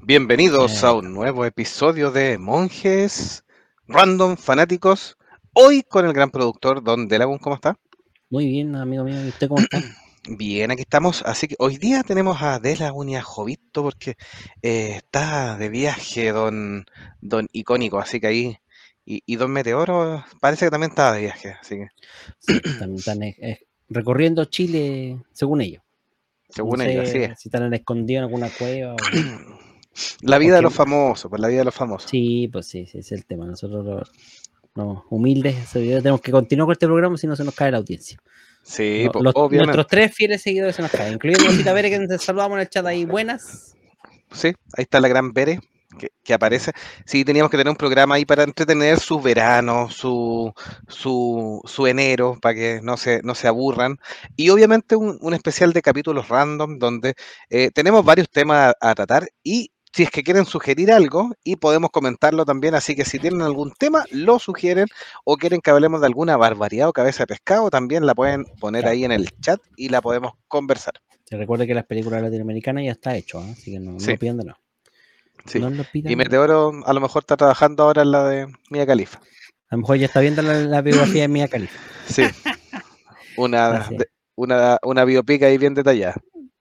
Bienvenidos a un nuevo episodio de Monjes Random Fanáticos. Hoy con el gran productor Don Delagun, ¿cómo está? Muy bien, amigo mío. ¿Y usted cómo está? Bien, aquí estamos. Así que hoy día tenemos a Delagun y a Jovito porque está de viaje Don, don Icónico. Así que ahí y, Don Meteoro parece que también está de viaje, así que... Sí, están recorriendo Chile, según ellos según No ellos, sé es. Si están escondidos en alguna cueva. o- La vida de los famosos, pues la vida de los famosos. Sí, pues sí, sí, ese es el tema. Nosotros, los, los humildes, tenemos que continuar con este programa, si no se nos cae la audiencia. Sí, pues, los- obviamente. nuestros tres fieles seguidores se nos caen, incluyendo Rosita Pérez, que nos saludamos en el chat ahí. Buenas. Sí, ahí está la gran Bere que, que aparece. Sí, teníamos que tener un programa ahí para entretener su verano, su, su, su enero, para que no se, no se aburran. Y obviamente un, un especial de capítulos random donde eh, tenemos varios temas a, a tratar y si es que quieren sugerir algo y podemos comentarlo también, así que si tienen algún tema, lo sugieren o quieren que hablemos de alguna barbaridad o cabeza de pescado, también la pueden poner ahí en el chat y la podemos conversar. Se recuerde que las películas latinoamericanas ya está hecho, ¿eh? así que no, Sí. pidan de. Sí. No lo pidan. Y Meteoro a lo mejor está trabajando ahora en la de Mia Califa. A lo mejor ya está viendo la, la biografía de Mia Khalifa. Sí. Una, de- una, una biopic ahí bien detallada.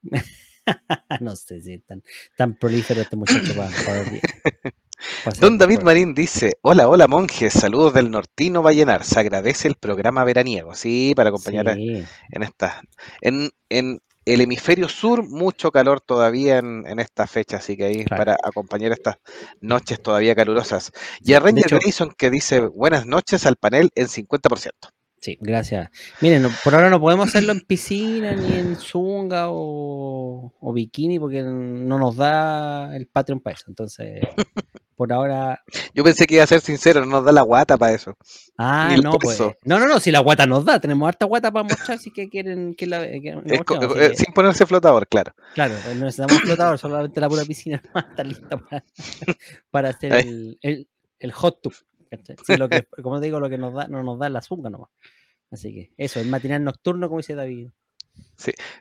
no sé si es tan, tan prolífero este muchacho para, para- Don David. Marín dice, hola, hola monjes, saludos del Nortino Vallenar, se agradece el programa veraniego, sí, para acompañar a- Sí, en esta, en, en el hemisferio sur, mucho calor todavía en, en esta fecha, así que ahí Claro. para acompañar estas noches todavía calurosas. Y a Ranger hecho- Grayson que dice, buenas noches al panel en 50%. sí, gracias. Miren, no- por ahora no podemos hacerlo en piscina, ni en zunga o, o bikini, porque no nos da el Patreon para eso. Entonces, por ahora. Yo pensé que iba a ser sincero, no nos da la guata para eso. Ah, Ni no, pues. No, no, no, si la guata nos da, tenemos harta guata para mostrar si que quieren que la. que la Es co- mostremos, eh, que- sin ponerse flotador, claro. Claro, no necesitamos flotador, solamente la pura piscina está lista para, para hacer el, el, el hot tub. Sí, lo que, como te digo, lo que nos da, no nos da la zunga nomás. Así que eso, el matinal nocturno, como dice David,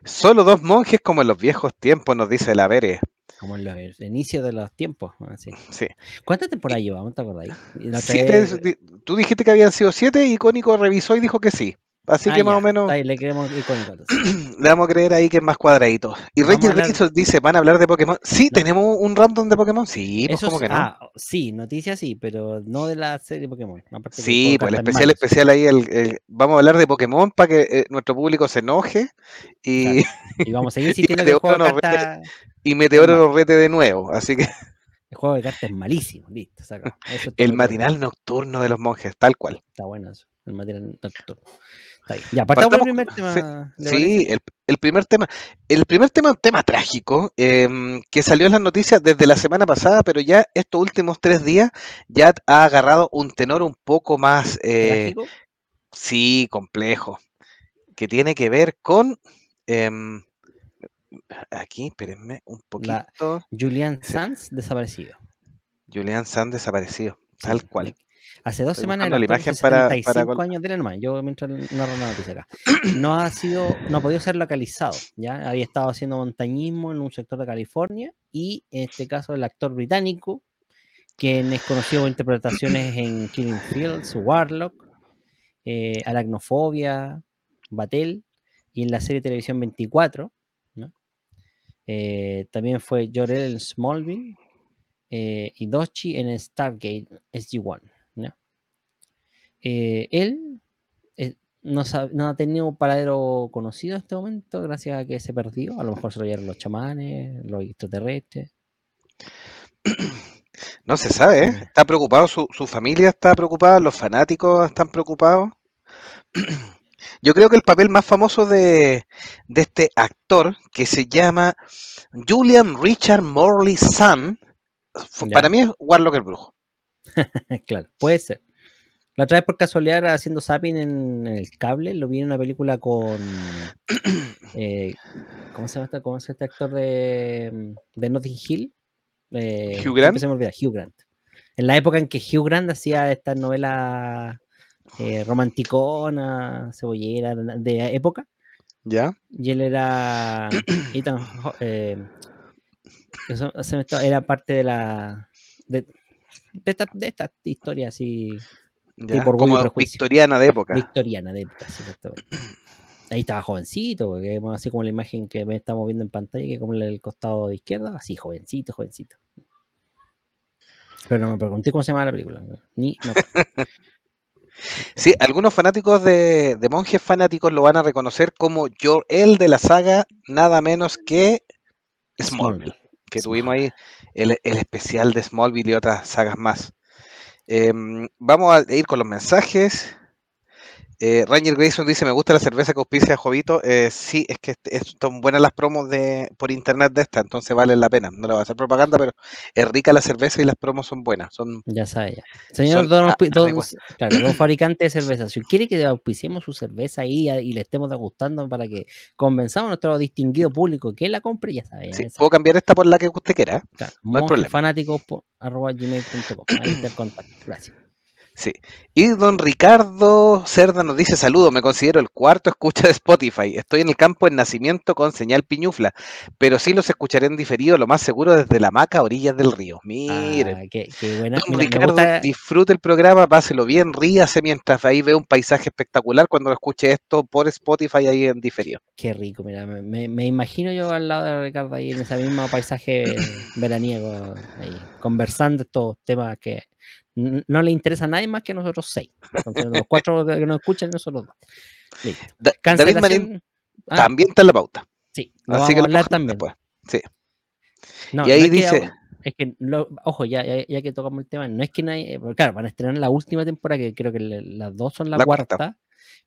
Solo dos monjes como en los viejos tiempos, nos dice la Vere. Como en los inicios de los tiempos. Así. Sí. ¿Cuántas temporadas llevamos? ¿Te acordáis? Siete, tú dijiste que habían sido siete, Icónico revisó y dijo que sí. Así Ah, que más o menos ahí, le queremos icónico. le vamos a creer ahí que es más cuadradito. Y hablar- Grayson dice, ¿van a hablar de Pokémon? Sí, No. tenemos un random de Pokémon. Sí, pues sí- que no. ah, sí, noticias sí, pero no de la serie Pokémon. sí, pues el especial, especial ahí, el, el- vamos a hablar de Pokémon para que eh, nuestro público se enoje y, Y vamos a seguir insistiendo que el juego. Y Meteoro lo rete de nuevo. Así que El juego de cartas es malísimo, listo, saca. Eso el matinal nocturno de los monjes, tal cual. Está bueno eso, el matinal nocturno. Está bien. Ya, partamos el primer tema. ¿le Sí, el primer tema. El primer tema es un tema trágico em, que salió en las noticias desde la semana pasada, pero ya estos últimos tres días ya ha agarrado un tenor un poco más, eh, Trágico. sí, complejo, que tiene que ver con... em, aquí, espérenme un La- poquito. Julian Sanz desaparecido. Julian Sanz desaparecido, Sí, tal cual. Hace dos semanas la imagen para- para 75 col- años de nomás. Yo mientras narro la noticia acá. No ha sido, no ha podido ser localizado. Ya había estado haciendo montañismo en un sector de California y en este caso el actor británico, quien es conocido por interpretaciones en Killing Fields, Warlock, eh, Aracnofobia, Batel y en la serie de televisión 24. Eh, también fue Jor-El en Smallville eh, y Dochi en Stargate SG-1. ¿no? Eh, él no, sab- no ha tenido un paradero conocido en este momento gracias a que se perdió. A lo mejor se lo llevaron los chamanes, los extraterrestres. No se sabe. Está preocupado, su, su familia está preocupada, los fanáticos están preocupados. Yo creo que el papel más famoso de, de este actor, que se llama Julian Richard Morley Sun, para mí es Warlock el Brujo. claro, puede ser. La otra vez por casualidad haciendo zapping en el cable, lo vi en una película con... eh, ¿Cómo se llama este, cómo se llama este actor de, de Notting Hill? Eh, Hugh Grant. Se me olvida, Hugh Grant. En la época en que Hugh Grant hacía estas novelas eh, romanticona, cebollera, de época, ¿Ya? Y él era. Ethan eh, eso- era parte de la. De, de esta, de esta historia así ¿Ya? Como victoriana de época. victoriana de época, sí. Ahí estaba jovencito, porque así como la imagen que me estamos viendo en pantalla, que como el costado de izquierda, así jovencito, jovencito. Pero no me pregunté cómo se llama la película. Ni acuerdo. Sí, algunos fanáticos de, de monjes fanáticos lo van a reconocer como yo, el de la saga, nada menos que Smallville, que tuvimos ahí el, el especial de Smallville y otras sagas más. Em, vamos a ir con los mensajes. Eh, Ranger Grayson dice, me gusta la cerveza que auspicia Jovito. Eh, sí, es que son buenas las promos de, por internet de esta, entonces valen la pena. No le voy a hacer propaganda, pero es rica la cerveza y las promos son buenas. Son, Ya sabe ya. Señor Son don, auspi- don- claro, don fabricante de cerveza, si quiere que auspiciemos su cerveza ahí y le estemos degustando para que convenzamos a nuestro distinguido público que la compre, ya sabe. ya sí, puedo cambiar esta por la que usted quiera. ¿eh? Claro, no hay problema. monjefanáticos.gmail.com. Ahí está el contacto. Gracias. Sí. Y don Ricardo Cerda nos dice saludo, me considero el cuarto escucha de Spotify. Estoy en el campo en nacimiento con señal piñufla, pero sí los escucharé en diferido, lo más seguro desde la maca a orillas del río. Miren. Ah, qué, qué buena. Don Mira, Ricardo, gusta- disfrute el programa, páselo bien, ríase mientras ahí ve un paisaje espectacular cuando escuche esto por Spotify ahí en diferido. Qué rico, mira, me, me- imagino yo al lado de Ricardo ahí en ese mismo paisaje veraniego, ahí, conversando estos temas que no le interesa a nadie más que a nosotros seis. Entonces, los cuatro que nos escuchan, nosotros dos. Listo. Da- David Marín Cancelación. Ah, también está en la pauta, sí, lo así vamos que a hablar también. después. Sí. No, y no ahí que- dice, es que, lo- ojo, ya, ya, ya que tocamos el tema, no es que nadie, porque claro, van a estrenar la última temporada, que creo que le- las dos son la, La cuarta, cuarta.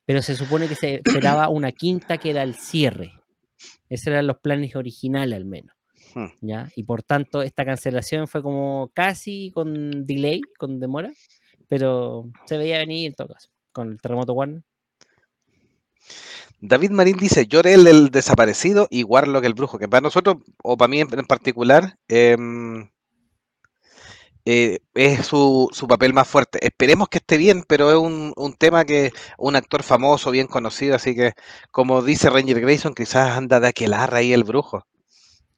pero se supone que se esperaba una quinta que era el cierre. Esos eran los planes originales al menos. Hmm. ¿ya? Y por tanto, esta cancelación fue como casi con delay, con demora, pero se veía venir en todo caso, con el terremoto Warner. David Marín dice, Llorel el desaparecido y Warlock el brujo, que para nosotros, o para mí en, en particular, em, eh, es su, su papel más fuerte. Esperemos que esté bien, pero es un, un tema que un actor famoso, bien conocido, así que, como dice Ranger Grayson, quizás anda de aquelarra ahí el brujo.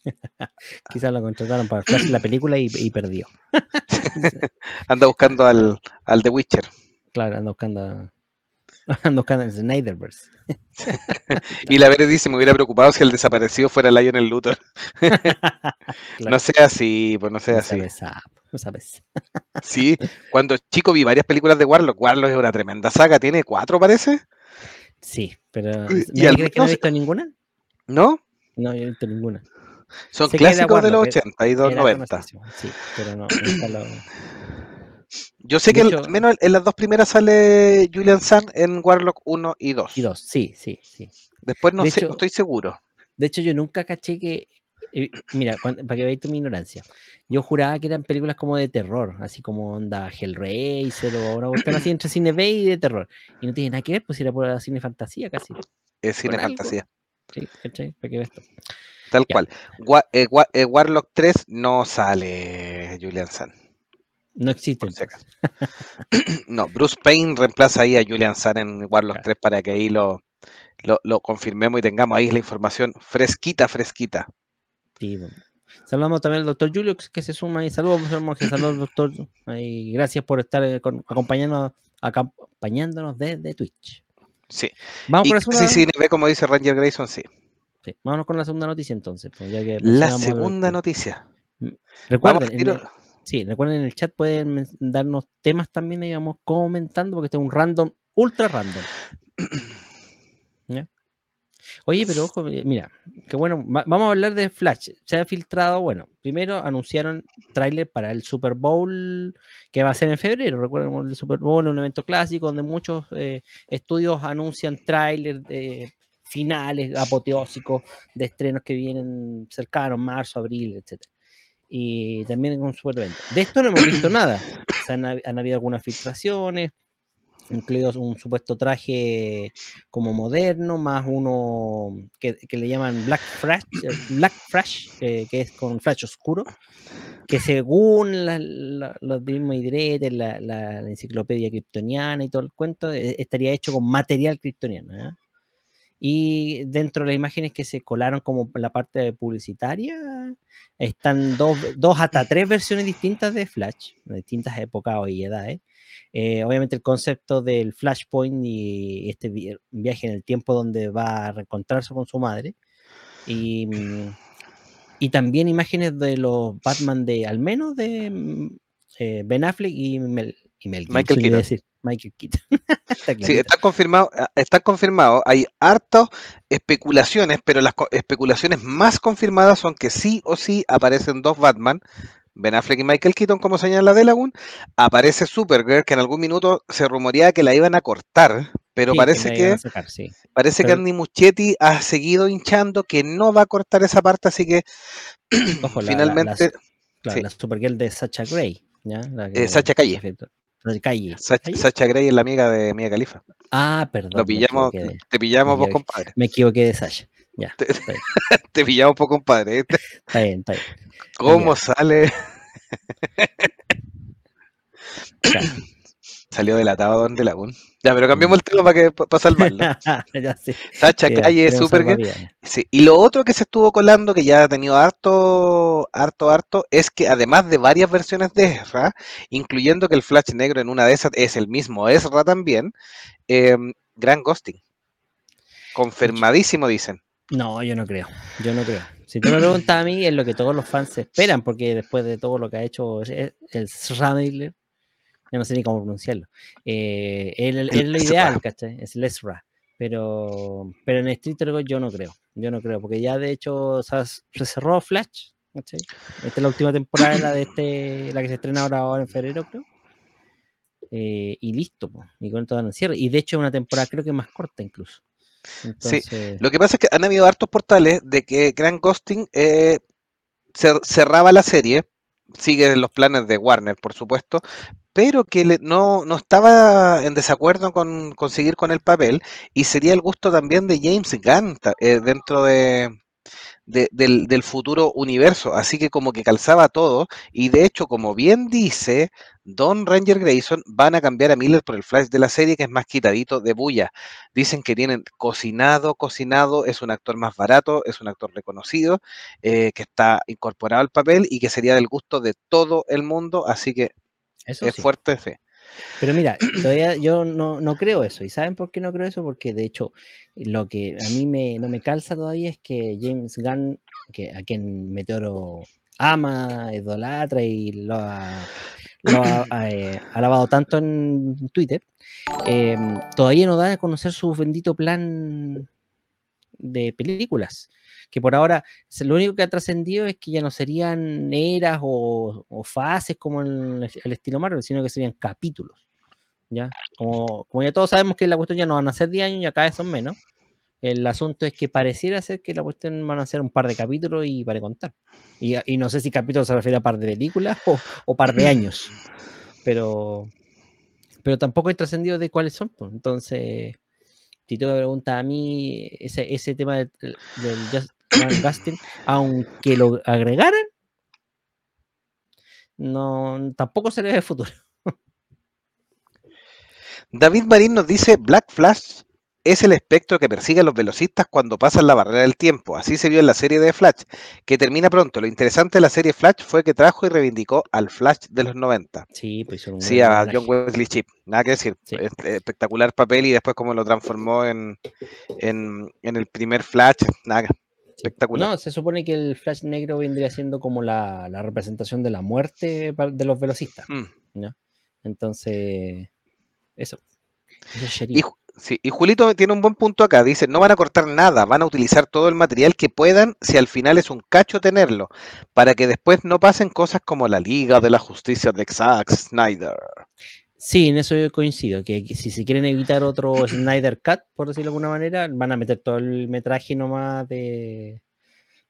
Quizás lo contrataron para la película y, y perdió. Anda buscando al, al The Witcher. Claro, ando buscando, a- ando buscando el Snyderverse. Y la Vere dice, me hubiera preocupado si el desaparecido fuera Lionel Luthor. Claro, No sea así, pues no sea no así. sabes, ah, no sabes. Sí, cuando chico vi varias películas de Warlock. Warlock es una tremenda saga, tiene cuatro, parece. Sí, pero Y- y ¿nadie al cree que no he visto ninguna? ¿No? No, yo no he visto ninguna. Son clásicos de los Warlock, 80 y los Era 90. conocido, Sí, pero no. Yo sé De que hecho- al menos en las dos primeras sale Julian Sun en Warlock 1 y 2. Y dos, sí, sí, sí. Después no De sé, hecho- no estoy seguro. De hecho, yo nunca caché que. eh, mira, cuan- para que veáis tu mi ignorancia. Yo juraba que eran películas como de terror, así como onda Hellraiser o una cuestión así entre cine B y de terror. Y no tiene nada que ver, pues era por cine fantasía casi. Es cine fantasía, Sí, ¿cachai? Para que veas tú. Tal Ya. cual. Eh, eh, Warlock 3 no sale Julian Sun. No existe. Por. No, Bruce Payne reemplaza ahí a Julian Sun en Warlock Claro. 3 para que ahí lo, lo, lo confirmemos y tengamos ahí la información fresquita, fresquita. Sí, bueno. Saludamos también al doctor Julio que- se suma y saludos, saludos doctor. Y gracias por estar eh, con- acompañándonos, acompañándonos desde Twitch. Sí. Vamos Y la segunda. sí, sí, ve como dice Ranger Grayson, sí. Sí, vámonos con la segunda noticia entonces. pues, ya que La segunda noticia. Recuerden, Vamos, en el- sí, recuerden en el chat pueden darnos temas también, ahí vamos comentando, porque este es un random, ultra random. ¿Ya? Oye, pero ojo, eh, mira, que bueno, va- vamos a hablar de Flash. Se ha filtrado, bueno, primero anunciaron tráiler para el Super Bowl que va a ser en febrero. Recuerden, el Super Bowl es un evento clásico donde muchos eh, estudios anuncian tráiler de finales apoteósicos de estrenos que vienen cercanos, marzo, abril, etc. Y también en un super evento. De esto no hemos visto nada. O sea, han, han habido algunas filtraciones, incluidos un supuesto traje como moderno, más uno que, que le llaman Black Flash, eh, Black Flash eh, que es con flash oscuro, que según la- la- los mismos idretes, la, la- enciclopedia kryptoniana y todo el cuento, eh, estaría hecho con material kryptoniano. ¿ya? Y dentro de las imágenes que se colaron como la parte publicitaria, están dos, dos hasta tres versiones distintas de Flash, de distintas épocas y edades. Eh, obviamente el concepto del Flashpoint y este viaje en el tiempo donde va a reencontrarse con su madre. Y, y también imágenes de los Batman de, al menos de mm, eh, Ben Affleck y Mel, y Mel Michael Keaton. decir, Michael Keaton. Está Sí, está confirmado, ah, está confirmado. Hay hartas especulaciones, pero las especulaciones más confirmadas son que sí o sí aparecen dos Batman, Ben Affleck y Michael Keaton, como señala Delagun. Aparece Supergirl, que en algún minuto se rumoreaba que la iban a cortar, pero Sí, parece que, sacar, sí. parece que Andy Muschietti ha seguido hinchando que no va a cortar esa parte, así que Ojo, la, la- finalmente la- claro, sí. la Supergirl de Sacha Grey, ¿ya? La que- Eh, Sacha Calle. Perfecto. Sacha Calle. Sach- ¿Calle? Sacha Grey es la amiga de Mia Khalifa. Ah, perdón. Lo pillamos, de- te pillamos vos, compadre. Me equivoqué de Sasha. Ya, Te- está bien, Te pillamos, poco, compadre. está bien. Está bien. ¿Cómo sale? Claro. Salió delatado Don Delagún. Ya, pero cambiemos el tema para que para salvarlo. ya. Sacha Sí, Calle, Supergirl. salvavidas. Sí. Y lo otro que se estuvo colando, que ya ha tenido harto, harto, harto, es que además de varias versiones de Ezra, incluyendo que el Flash negro en una de esas es el mismo Ezra también, eh, Gran Ghosting. Confirmadísimo, dicen. No, yo no creo. Yo no creo. Si tú me preguntas a mí, es lo que todos los fans esperan, porque después de todo lo que ha hecho el el Schrader, yo no sé ni cómo pronunciarlo. Eh, él- él- El es lo ideal, ¿cachai? Es el Ezra. Pero, pero en Street Fighter yo no creo. Yo no creo, porque ya de hecho o sea, se cerró Flash. ¿cachai? Esta es la última temporada, la de este, la que se estrena ahora, ahora en febrero, creo. Eh, y listo, po, y con todo el cierre. Y de hecho es una temporada creo que más corta incluso. Entonces, Lo que pasa es que han habido hartos portales de que Gran Ghosting eh, cer- cerraba la serie, sigue en los planes de Warner, por supuesto, pero que no, no estaba en desacuerdo con, con seguir con el papel y sería el gusto también de James Gunn eh, dentro de, de- del, del futuro universo, así que como que calzaba todo y de hecho, como bien dice Don Ranger Grayson, van a cambiar a Miller por el Flash de la serie que es más quitadito de bulla. Dicen que tienen cocinado, cocinado, es un actor más barato, es un actor reconocido, eh, que está incorporado al papel y que sería del gusto de todo el mundo, así que eso es sí. fuerte fe. Pero mira, todavía yo no, no creo eso. ¿Y saben por qué no creo eso? Porque de hecho, lo que a mí me, no me calza todavía es que James Gunn, que, a quien Meteoro ama, idolatra y lo ha, lo ha, eh, alabado tanto en Twitter, eh, todavía no da a conocer su bendito plan de películas. Que por ahora lo único que ha trascendido es que ya no serían eras o, fases como el, estilo Marvel, sino que serían capítulos. ¿ya? Como, como ya todos sabemos que la cuestión ya no van a ser 10 años, ya cada vez son menos. El asunto es que pareciera ser que la cuestión van a ser un par de capítulos y para contar. Y, no sé si capítulo se refiere a par de películas o, par de años. Pero, pero tampoco he trascendido de cuáles son. pues. Entonces, si tú me preguntas a mí, ese, ese tema del, Aunque lo agregaran, no, tampoco se le ve futuro. David Marín nos dice, Black Flash es el espectro que persigue a los velocistas cuando pasan la barrera del tiempo. Así se vio en la serie de Flash, que termina pronto. Lo interesante de la serie Flash fue que trajo y reivindicó al Flash de los 90. Sí, pues un Sí, a. John Wesley Chip, nada que decir. Sí. Es- Espectacular papel y después como lo transformó en, en, en el primer Flash, nada, espectacular. No, se supone que el Flash negro vendría siendo como la, la representación de la muerte de los velocistas. Mm. Entonces, eso. Y, sí, y Julito tiene un buen punto acá. Dice, no van a cortar nada, van a utilizar todo el material que puedan si al final es un cacho tenerlo, para que después no pasen cosas como la Liga de la Justicia de Zack Snyder. Sí, en eso yo coincido, que, si se quieren evitar otro Snyder Cut, por decirlo de alguna manera, van a meter todo el metraje nomás de,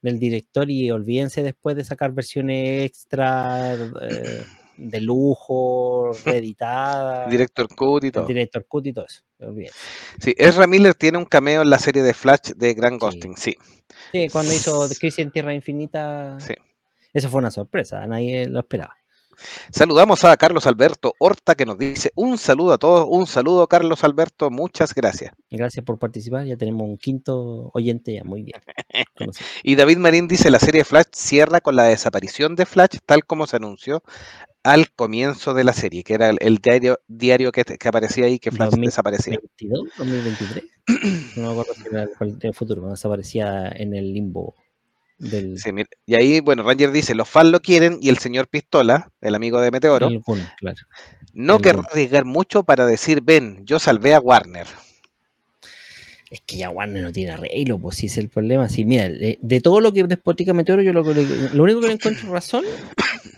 del director y olvídense después de sacar versiones extra eh, de lujo, reeditadas, Director Cut y todo. director cut y todo eso. olvídense. Sí, Ezra Miller tiene un cameo en la serie de Flash de Grand Sí. Ghosting, sí. Sí, cuando hizo The Crisis en Tierra Infinita, Sí. eso fue una sorpresa, nadie lo esperaba. Saludamos a Carlos Alberto Horta que nos dice un saludo a todos, un saludo Carlos Alberto, muchas gracias. Gracias por participar, ya tenemos un quinto oyente ya, muy bien. y David Marín dice, la serie Flash cierra con la desaparición de Flash tal como se anunció al comienzo de la serie, que era el, diario, diario que, aparecía ahí, que Flash desaparecía. ¿2022? ¿2023? no me acuerdo si era el, futuro, desaparecía en el limbo y ahí, bueno, Ranger dice, los fans lo quieren y el señor Pistola, el amigo de Meteoro, no querrá arriesgar mucho para decir, ven, yo salvé a Warner. Es que ya Warner no tiene arreglo, pues si es el problema. Sí, mira, de, todo lo que despotica Meteoro, yo lo, lo único que le encuentro razón,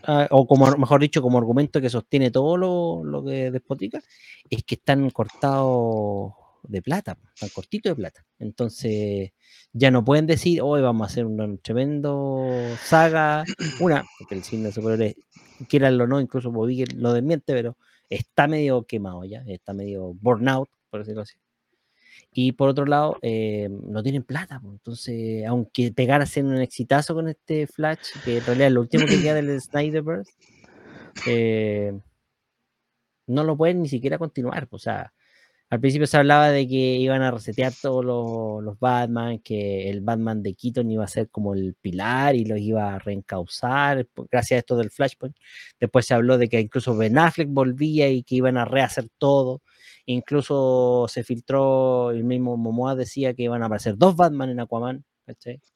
ah, o como mejor dicho, como argumento que sostiene todo lo, lo que despotica, es que están cortados de plata, tan cortito de plata. Entonces, ya no pueden decir, hoy vamos a hacer un tremendo saga. Una, porque el cine de superhéroes, quieranlo o no, incluso Bobby lo desmiente, pero está medio quemado ya, está medio burnout, por decirlo así. Y por otro lado, eh, no tienen plata, entonces, aunque pegarse un exitazo con este Flash, que en realidad es lo último que queda del Snyderverse, eh, no lo pueden ni siquiera continuar, o sea, al principio se hablaba de que iban a resetear todos los, Batman, que el Batman de Keaton iba a ser como el pilar y los iba a reencauzar gracias a esto del Flashpoint. Después se habló de que incluso Ben Affleck volvía y que iban a rehacer todo. Incluso se filtró, el mismo Momoa decía que iban a aparecer dos Batman en Aquaman.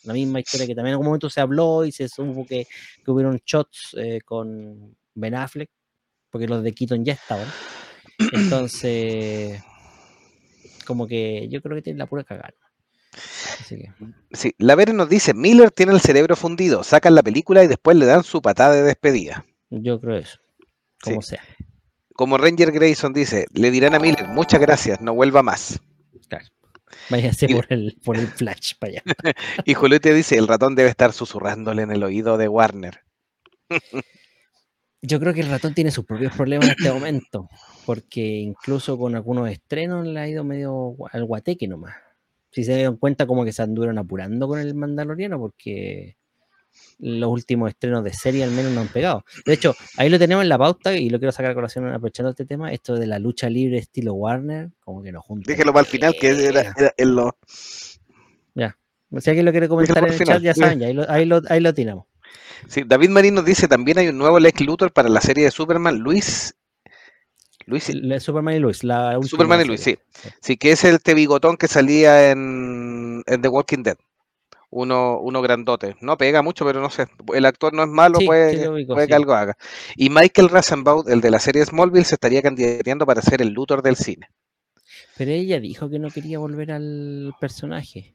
La misma historia que también en algún momento se habló y se supo que, que hubieron shots eh, con Ben Affleck, porque los de Keaton ya estaban. Entonces, como que yo creo que tiene la pura cagada. Sí, la Vera nos dice, Miller tiene el cerebro fundido, sacan la película y después le dan su patada de despedida. Yo creo eso, como sea. Como Ranger Grayson dice, le dirán a Miller, muchas gracias, no vuelva más. Claro. Váyase por el, por el flash para allá. y Juliette dice, el ratón debe estar susurrándole en el oído de Warner. Yo creo que el ratón tiene sus propios problemas en este momento, porque incluso con algunos estrenos le ha ido medio al guateque nomás. Si se dieron cuenta como que se anduvieron apurando con el Mandaloriano, porque los últimos estrenos de serie al menos no han pegado. De hecho, ahí lo tenemos en la pauta y lo quiero sacar a colación aprovechando este tema, esto de la lucha libre estilo Warner, como que nos junta. Déjelo para el final, que era, en lo... Ya, si alguien lo quiere comentar en el chat, ya saben, ya, ahí, lo, ahí, lo, ahí lo tiramos. Sí, David Marín nos dice también hay un nuevo Lex Luthor para la serie de Superman, Luis. Luis. Superman y Luis, la Superman y Luis, sí. Sí, que es el tebigotón que salía en, The Walking Dead. Uno, uno grandote. No pega mucho, pero no sé. El actor no es malo, puede, puede que algo haga. Y Michael Rosenbaum, el de la serie Smallville, se estaría candidateando para ser el Luthor del cine. Pero ella dijo que no quería volver al personaje.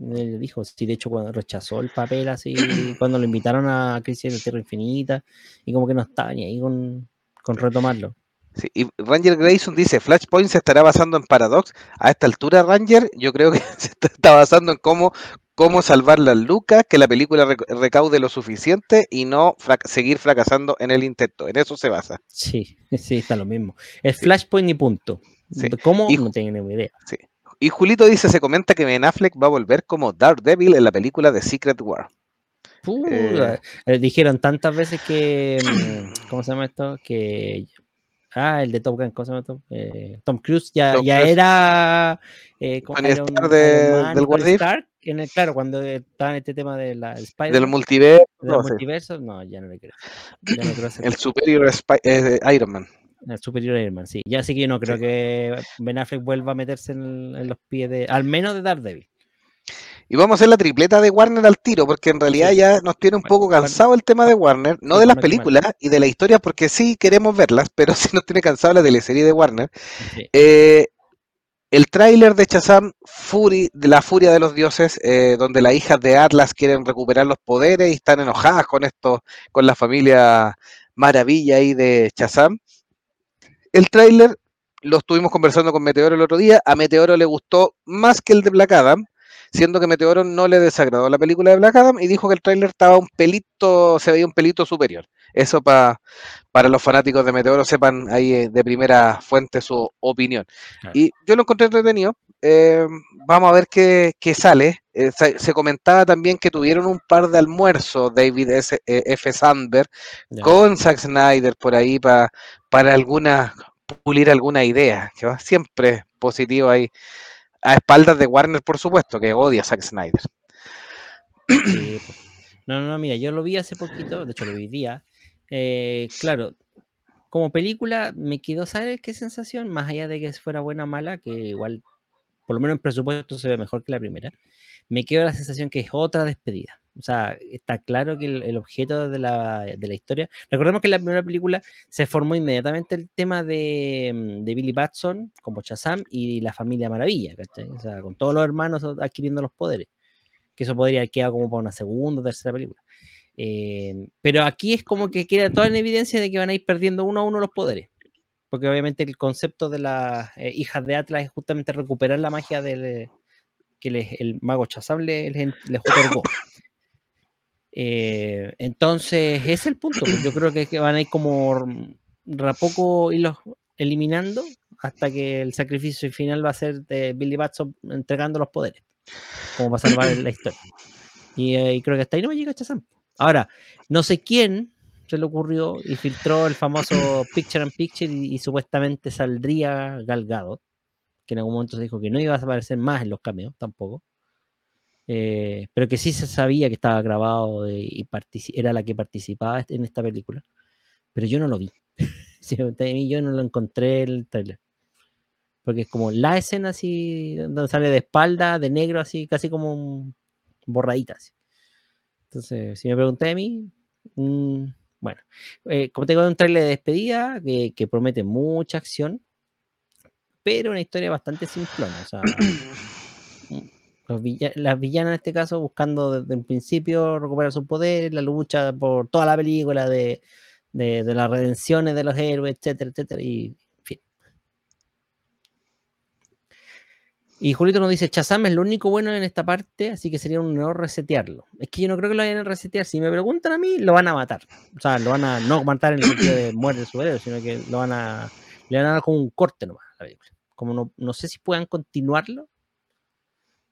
Él dijo, sí, de hecho, cuando rechazó el papel así, cuando lo invitaron a Crisis de Tierra Infinita, y como que no estaba ni ahí con, retomarlo. Sí, y Ranger Grayson dice, Flashpoint se estará basando en Paradox. A esta altura, Ranger, yo creo que se está basando en cómo, cómo salvar las lucas, que la película recaude lo suficiente y no seguir fracasando en el intento. En eso se basa. Sí, sí, está lo mismo. Es Flashpoint y punto. ¿Cómo? no tengo ni idea. Sí. Y Julito dice, se comenta que Ben Affleck va a volver como Daredevil en la película de Secret War. Eh, eh, dijeron tantas veces que, mm, ¿cómo se llama esto? Que, ah, el de Top Gun, ¿cómo se llama esto? Eh, Tom Cruise ya, ya era, eh, era un, de, del Stark, en el, claro, cuando estaba en este tema de la del multiverso, no, multiverso, no, ya no le creo. el superior Iron Man. El superior Iron Man, sí. Ya sí que yo no creo que Ben Affleck vuelva a meterse en, los pies de, al menos de Daredevil. Y vamos a hacer la tripleta de Warner al tiro, porque en realidad ya nos tiene un poco cansado el tema de Warner, no de las películas y de la historia, porque sí queremos verlas, pero sí nos tiene cansado la teleserie de Warner. Eh, el tráiler de Shazam, Fury, de la furia de los dioses, eh, donde las hijas de Atlas quieren recuperar los poderes y están enojadas con esto, con la familia maravilla ahí de Shazam. El tráiler lo estuvimos conversando con Meteoro el otro día. A Meteoro le gustó más que el de Black Adam, siendo que Meteoro no le desagradó la película de Black Adam y dijo que el tráiler estaba un pelito, se veía un pelito superior. Eso para los fanáticos de Meteoro sepan ahí eh, de primera fuente su opinión. Y yo lo encontré entretenido. Eh, vamos a ver qué, qué sale. Eh, se, se, comentaba también que tuvieron un par de almuerzos David S, eh, F. Sandberg yeah. con Zack Snyder por ahí pa, para alguna pulir alguna idea, que va siempre positivo ahí, a espaldas de Warner, por supuesto, que odia a Zack Snyder. Sí, no, no, mira, yo lo vi hace poquito, de hecho lo vi día. Claro, como película me quedó, ¿sabes qué sensación? Más allá de que fuera buena o mala, que igual, por lo menos en presupuesto se ve mejor que la primera, me quedó la sensación que es otra despedida. O sea, está claro que el, objeto de la, de la, historia. Recordemos que en la primera película se formó inmediatamente el tema de, de Billy Batson como Shazam y la familia Maravilla, ¿cachai? O sea, con todos los hermanos adquiriendo los poderes. Que eso podría quedado como para una segunda o tercera película. Eh, pero aquí es como que queda toda en evidencia de que van a ir perdiendo uno a uno los poderes. Porque obviamente el concepto de las eh, hijas de Atlas es justamente recuperar la magia del, que les, el mago Shazam les, les, les otorgó. Eh, entonces, ese es el punto. Pues yo creo que, que van a ir como a poco irlos eliminando hasta que el sacrificio final va a ser de Billy Batson entregando los poderes, como para salvar la historia. Y, eh, y, creo que hasta ahí no me llega Chazam. Ahora, no sé quién se le ocurrió y filtró el famoso Picture and Picture y, y supuestamente saldría Galgado, que en algún momento se dijo que no iba a aparecer más en los cameos tampoco. Eh, pero que sí se sabía que estaba grabado y era la que participaba en esta película, pero yo no lo vi. si me yo no lo encontré en el trailer. Porque es como la escena así, donde sale de espalda, de negro, así, casi como un borradita. Así. Entonces, si me pregunté a mí, mmm, bueno, eh, como tengo un trailer de despedida que, que, promete mucha acción, pero una historia bastante simplona. O sea, Los vill las villanas en este caso buscando desde el principio recuperar su poder, la lucha por toda la película de, de, de las redenciones de los héroes, etcétera, etcétera, y en fin. Y Julito nos dice, Chazam es lo único bueno en esta parte, así que sería un error resetearlo. Es que yo no creo que lo vayan a resetear. Si me preguntan a mí, lo van a matar. O sea, lo van a no matar en el sentido de muerte su héroe, sino que lo van a le van a dar como un corte nomás a la película. Como no, no sé si puedan continuarlo,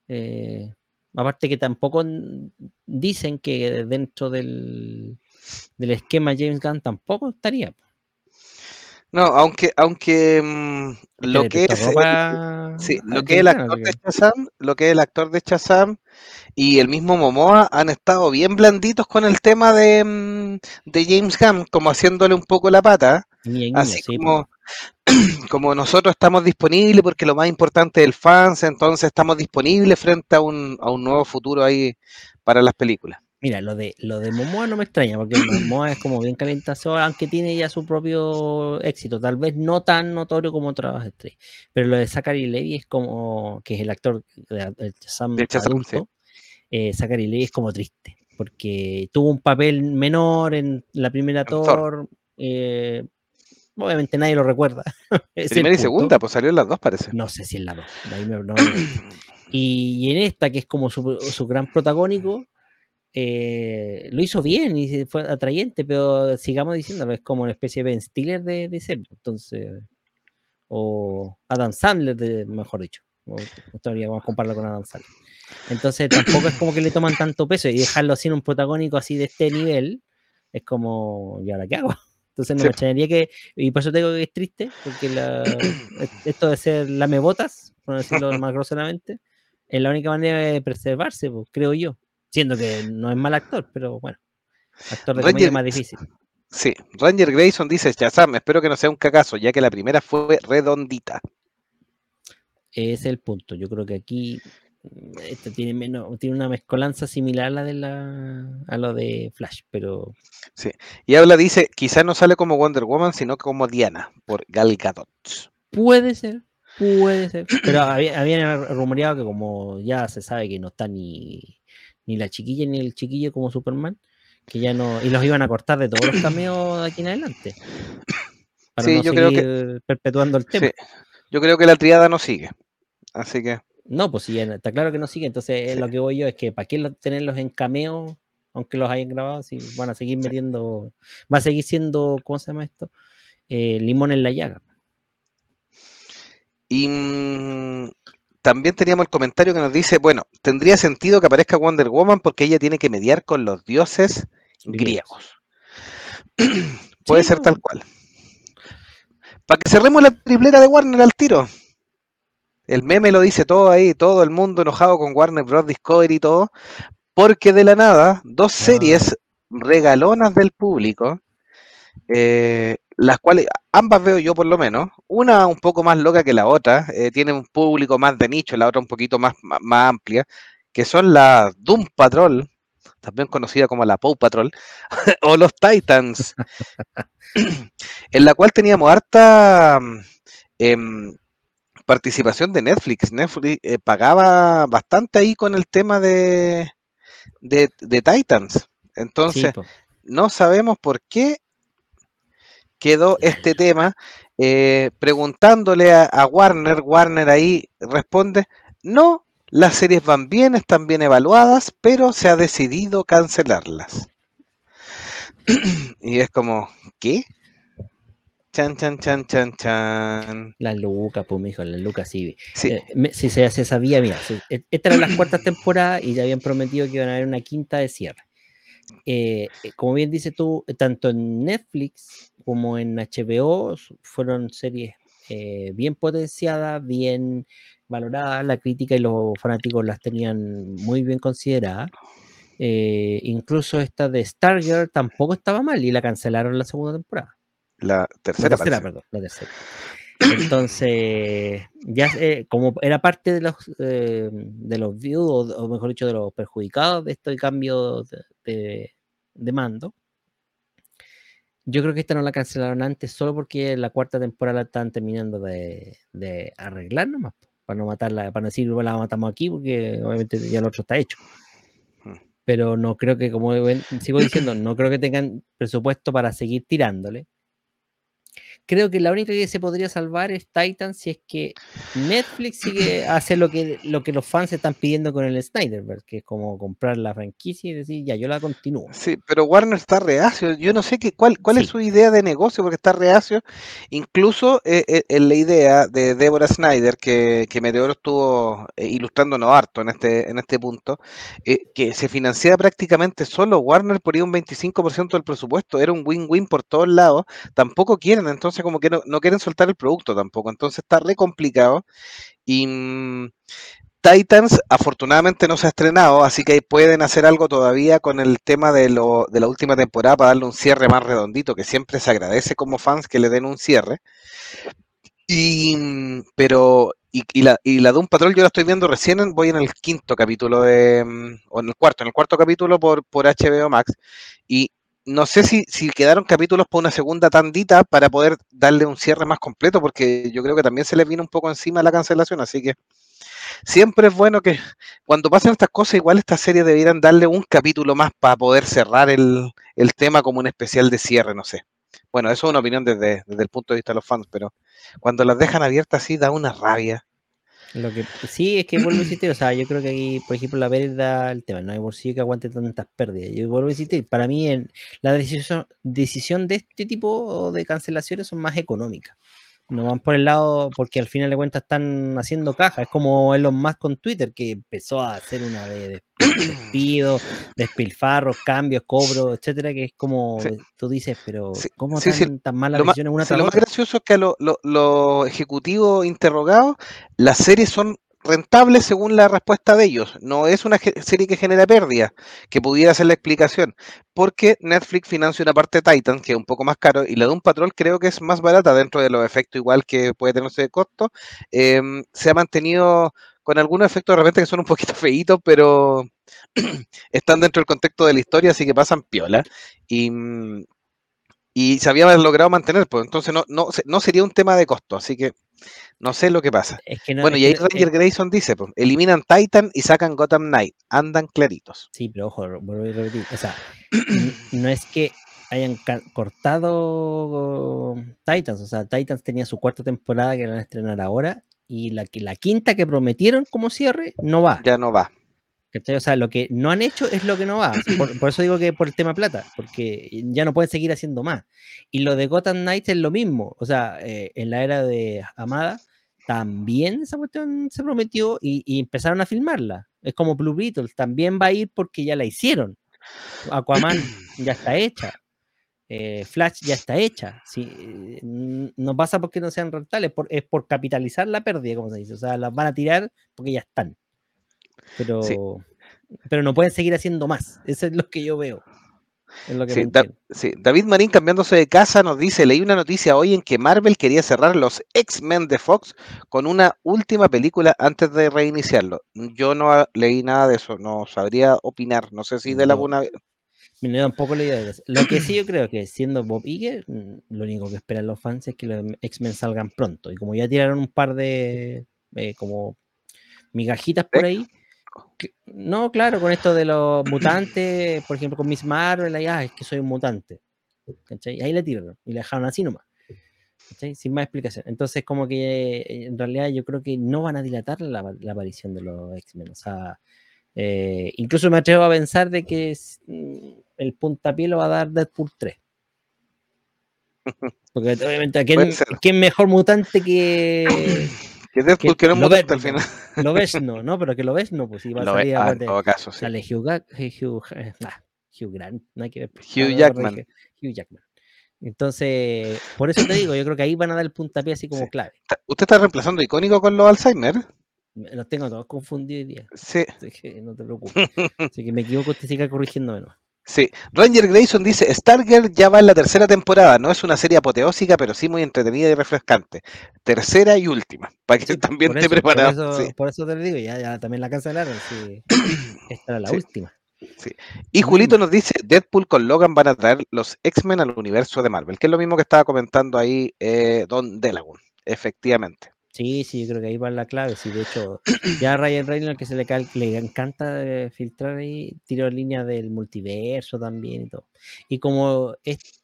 eh, aparte que tampoco dicen que dentro del, del, esquema James Gunn tampoco estaría. No, aunque, aunque mmm, lo, que es, ropa... sí, lo que es el actor de Shazam, lo que es el actor de Shazam y el mismo Momoa han estado bien blanditos con el tema de, de James Gunn, como haciéndole un poco la pata. Así sí, como, como nosotros estamos disponibles porque lo más importante es el fans, entonces estamos disponibles frente a un, a un nuevo futuro ahí para las películas. Mira, lo de, lo de Momoa no me extraña, porque Momoa es como bien calentazor, aunque tiene ya su propio éxito, tal vez no tan notorio como otras estrellas. Pero lo de Zachary Levy es como, que es el actor de, de Shazam de adulto, sí. eh, Zachary Levy es como triste, porque tuvo un papel menor en la primera Thor. Eh, obviamente nadie lo recuerda. Primera y segunda, pues salió en las dos, parece. No sé si en las dos. Me, no, y, y, en esta, que es como su, su gran protagónico, eh, lo hizo bien y fue atrayente, pero sigamos diciéndolo, es como una especie de Ben Stiller de, de ser, entonces, o Adam Sandler, de, mejor dicho, o, todavía vamos a compararlo con Adam Sandler. Entonces tampoco es como que le toman tanto peso y dejarlo así en un protagónico así de este nivel, es como, ¿y ahora qué hago? Entonces no sí. me extrañaría que, y por eso te digo que es triste, porque la, esto de ser lamebotas, por decirlo más groseramente, es la única manera de preservarse, pues, creo yo. Siendo que no es mal actor, pero bueno, actor de Ranger, comedia es más difícil. Sí, Ranger Grayson dice, Shazam, espero que no sea un cagazo, ya que la primera fue redondita. Es el punto. Yo creo que aquí este tiene menos, tiene una mezcolanza similar a la de la a lo de Flash, pero sí. Y habla dice, quizás no sale como Wonder Woman, sino como Diana por Gal Gadot. Puede ser, puede ser. Pero había, habían rumoreado que como ya se sabe que no está ni ni la chiquilla ni el chiquillo como Superman, que ya no y los iban a cortar de todos los cameos de aquí en adelante. Para sí, no yo creo que perpetuando el tema. Sí. Yo creo que la triada no sigue. Así que no, pues sí, está claro que no sigue. Entonces, sí. lo que voy yo es que para qué tenerlos en cameo, aunque los hayan grabado, si van a seguir metiendo, va a seguir siendo, ¿cómo se llama esto? Eh, limón en la llaga. Y mm, también teníamos el comentario que nos dice, bueno, tendría sentido que aparezca Wonder Woman porque ella tiene que mediar con los dioses griegos. Puede ser tal cual. Para que cerremos la triplera de Warner al tiro. El meme lo dice todo ahí, todo el mundo enojado con Warner Bros. Discovery y todo, porque de la nada, dos ah. series regalonas del público, eh, las cuales ambas veo yo por lo menos, una un poco más loca que la otra, eh, tiene un público más de nicho, la otra un poquito más, más, amplia, que son la Doom Patrol, también conocida como la Pow Patrol, o los Titans, en la cual teníamos harta em, participación de Netflix. Netflix eh, pagaba bastante ahí con el tema de, de, Titans. Entonces, no sabemos por qué quedó este tema. Eh, preguntándole a, Warner, Warner ahí responde, no, las series van bien, están bien evaluadas, pero se ha decidido cancelarlas. y es como, ¿qué? Chan, chan, chan, chan, chan. La Luca, pues, hijo, la Luca sí. Sí. Eh, si se, sabía, mira, e, esta era la cuarta temporada y ya habían prometido que iban a haber una quinta de cierre. Eh, eh, como bien dices tú, tanto en Netflix como en HBO fueron series bien potenciadas, bien valoradas, la crítica y los fanáticos las tenían muy bien consideradas. incluso esta de Stargirl tampoco estaba mal y la cancelaron la segunda temporada. La tercera, perdón, la tercera. Entonces, ya eh, como era parte de los eh, de los views, o, mejor dicho, de los perjudicados de este cambio de, mando, yo creo que esta no la cancelaron antes solo porque la cuarta temporada la están terminando de, arreglar nomás, para no matarla, para no decir la matamos aquí, porque obviamente ya el otro está hecho. Hmm. Pero no creo que, como sigo diciendo, no creo que tengan presupuesto para seguir tirándole creo que la única que se podría salvar es Titan si es que Netflix sigue hace lo que, lo que los fans están pidiendo con el Snyderverse, que es como comprar la franquicia y decir, ya, yo la continúo. Sí, pero Warner está reacio. Yo no sé qué, cuál, cuál es su idea de negocio, porque está reacio. Incluso eh, eh, en la idea de Deborah Snyder, que, que Meteoro estuvo eh, ilustrándonos harto en este, en este punto, que se financiaba prácticamente solo Warner ir un 25% del presupuesto. Era un win-win por todos lados. Tampoco quieren, entonces como que no, quieren soltar el producto tampoco, entonces está re complicado. Y mm, Titans afortunadamente no se ha estrenado, así que pueden hacer algo todavía con el tema de, lo, de la última temporada para darle un cierre más redondito, que siempre se agradece como fans que le den un cierre. Y, mm, pero, y, la, y la de un patrón yo la estoy viendo recién, voy en el quinto capítulo de, mm, o en el cuarto, en el cuarto capítulo por, por HBO Max, y no sé si, si quedaron capítulos por una segunda tandita para poder darle un cierre más completo, porque yo creo que también se les vino un poco encima la cancelación, así que siempre es bueno que cuando pasen estas cosas, igual estas series debieran darle un capítulo más para poder cerrar el, tema como un especial de cierre, no sé. Bueno, eso es una opinión desde, desde el punto de vista de los fans, pero cuando las dejan abiertas así da una rabia. Lo que sí es que vuelvo a insistir, o sea, yo creo que aquí, por ejemplo, la verdad, el tema, no hay bolsillo que aguante tantas pérdidas. Yo vuelvo a insistir, para mí la decisión, decisión de este tipo de cancelaciones son más económicas no van por el lado porque al final de cuentas están haciendo caja. Es como Elon Musk con Twitter que empezó a hacer una de despidos, despilfarros, cambios, cobros, etcétera, que es como tú dices, pero ¿cómo tan, tan malas decisiones una Lo más gracioso es que a los lo, ejecutivos interrogados, las series son rentable según la respuesta de ellos. No es una serie que genera pérdida, que pudiera ser la explicación. Porque Netflix financia una parte de Titan, que es un poco más caro, y la de un patrón creo que es más barata dentro de los efectos igual que puede tenerse de costo. Em, se ha mantenido con algunos efectos de repente que son un poquito feitos, pero están dentro del contexto de la historia, así que pasan piola. Y, y se había logrado mantener, pues entonces no, no, no sería un tema de costo, así que no sé lo que pasa. bueno, y ahí Ranger Grayson dice, pues, eliminan Titan y sacan Gotham Knight, andan claritos. Sí, pero ojo, vuelvo a repetir, o sea, no es que hayan cortado Titans, o sea, Titans tenía su cuarta temporada que van a estrenar ahora y la, la quinta que prometieron como cierre no va. Ya no va. O sea, lo que no han hecho es lo que no va. Por, eso digo que por el tema plata, porque ya no pueden seguir haciendo más. Y lo de Gotham Knights es lo mismo. O sea, eh, en la era de Amada, también esa cuestión se prometió y, y empezaron a filmarla. Es como Blue Beetle, también va a ir porque ya la hicieron. Aquaman ya está hecha. Eh, Flash ya está hecha. Si, eh, no pasa porque no sean rentables, por, es por capitalizar la pérdida, como se dice. O sea, las van a tirar porque ya están. Pero, Sí. pero no pueden seguir haciendo más. Eso es lo que yo veo. Es lo que Sí, Da- David Marín cambiándose de casa nos dice, leí una noticia hoy en que Marvel quería cerrar los X-Men de Fox con una última película antes de reiniciarlo. Yo no leí nada de eso, no sabría opinar, no sé si de Yo- Laguna... Me da un poco la idea de eso. Lo que sí yo creo que siendo Bob Iger, mm, lo único que esperan los fans es que los X-Men salgan pronto. Y como ya tiraron un par de eh, como migajitas por ahí. No, claro, con esto de los mutantes, por ejemplo, con Miss Marvel, ahí, ah, es que soy un mutante. ¿cachai? Ahí la tiraron y la dejaron así nomás. ¿cachai? Sin más explicación. Entonces, como que eh, en realidad yo creo que no van a dilatar la, la aparición de los X-Men. O sea, eh, incluso me atrevo a pensar de que mm, el puntapié lo va a dar Deadpool 3. Porque obviamente, ¿a Puede ¿quién, quién mejor mutante que Que Deadpool que no ves, al final. lo ves? No, no, pero que lo ves, no, pues sí, va a salir ah, en todo caso, sí. Sale Hugh, eh, Hugh, ah, Hugh Grant, nada que ver. Hugh Ah, Jackman. dije, Hugh Jackman. Entonces, por eso te digo, yo creo que ahí van a dar el puntapié así como Sí. clave. ¿Usted está reemplazando icónico con los Alzheimer? Me- Los tengo todos confundidos hoy día. Sí, Así que no te preocupes. Así que me equivoco, te siga corrigiendo menos. Sí. Ranger Grayson dice, Stargirl ya va en la tercera temporada, no es una serie apoteósica, pero sí muy entretenida y refrescante. Tercera y última, para que Sí, también esté eso, por eso- sí. por eso te lo digo, ya, ya también la cancelaron. Sí. Esta era la Sí. última. Y Julito Mm. nos dice, Deadpool con Logan van a traer los X-Men al universo de Marvel, que es lo mismo que estaba comentando ahí eh, Don Delagun, efectivamente. Sí, sí, yo creo que ahí va la clave. Sí, de hecho, ya a Ryan Reynolds que se le, encanta eh, filtrar ahí, tiró línea del multiverso también y todo. Y como es-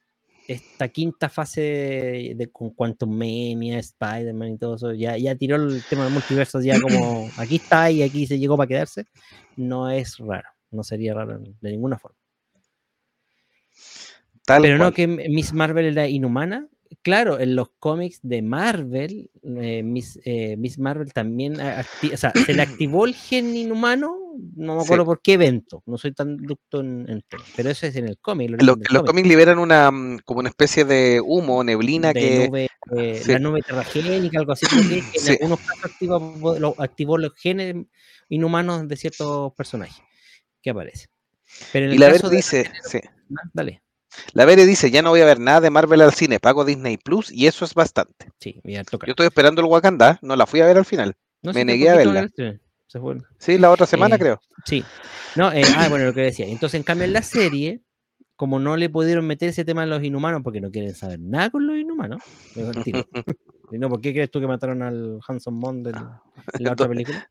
esta quinta fase de, de- con Quantum Mania, Spider-Man y todo eso, ya, ya tiró el tema del multiverso ya como aquí está y aquí se llegó para quedarse, no es raro, no sería raro en- de ninguna forma. Tal Pero no que Miss Marvel era inhumana. Claro, en los cómics de Marvel, eh, Miss, eh, Miss Marvel también, o sea, se le activó el gen inhumano, no me Sí. acuerdo por qué evento, no soy tan ducto en, en pero eso es en el cómic. lo En los, cómics liberan una mm, como una especie de humo, neblina de que nube, eh, sí. la nube terragénica, algo así, que, en Sí. algunos casos activa- lo- activó los genes inhumanos de ciertos personajes que aparecen. Pero en y el la caso de dice, sí. Ah, dale, La Vere dice, ya no voy a ver nada de Marvel al cine, pago Disney Plus y eso es bastante. sí, mira, toca. Yo estoy esperando el Wakanda, no la fui a ver al final. No, me negué a verla. se fue. Sí, la otra semana Eh, creo. Sí. No, eh, ah, bueno, lo que decía. Entonces, en cambio, en la serie, como no le pudieron meter ese tema de los inhumanos porque no quieren saber nada con los inhumanos, mejor tiro. Y no, ¿por qué crees tú que mataron al Hanson Bond en la otra película?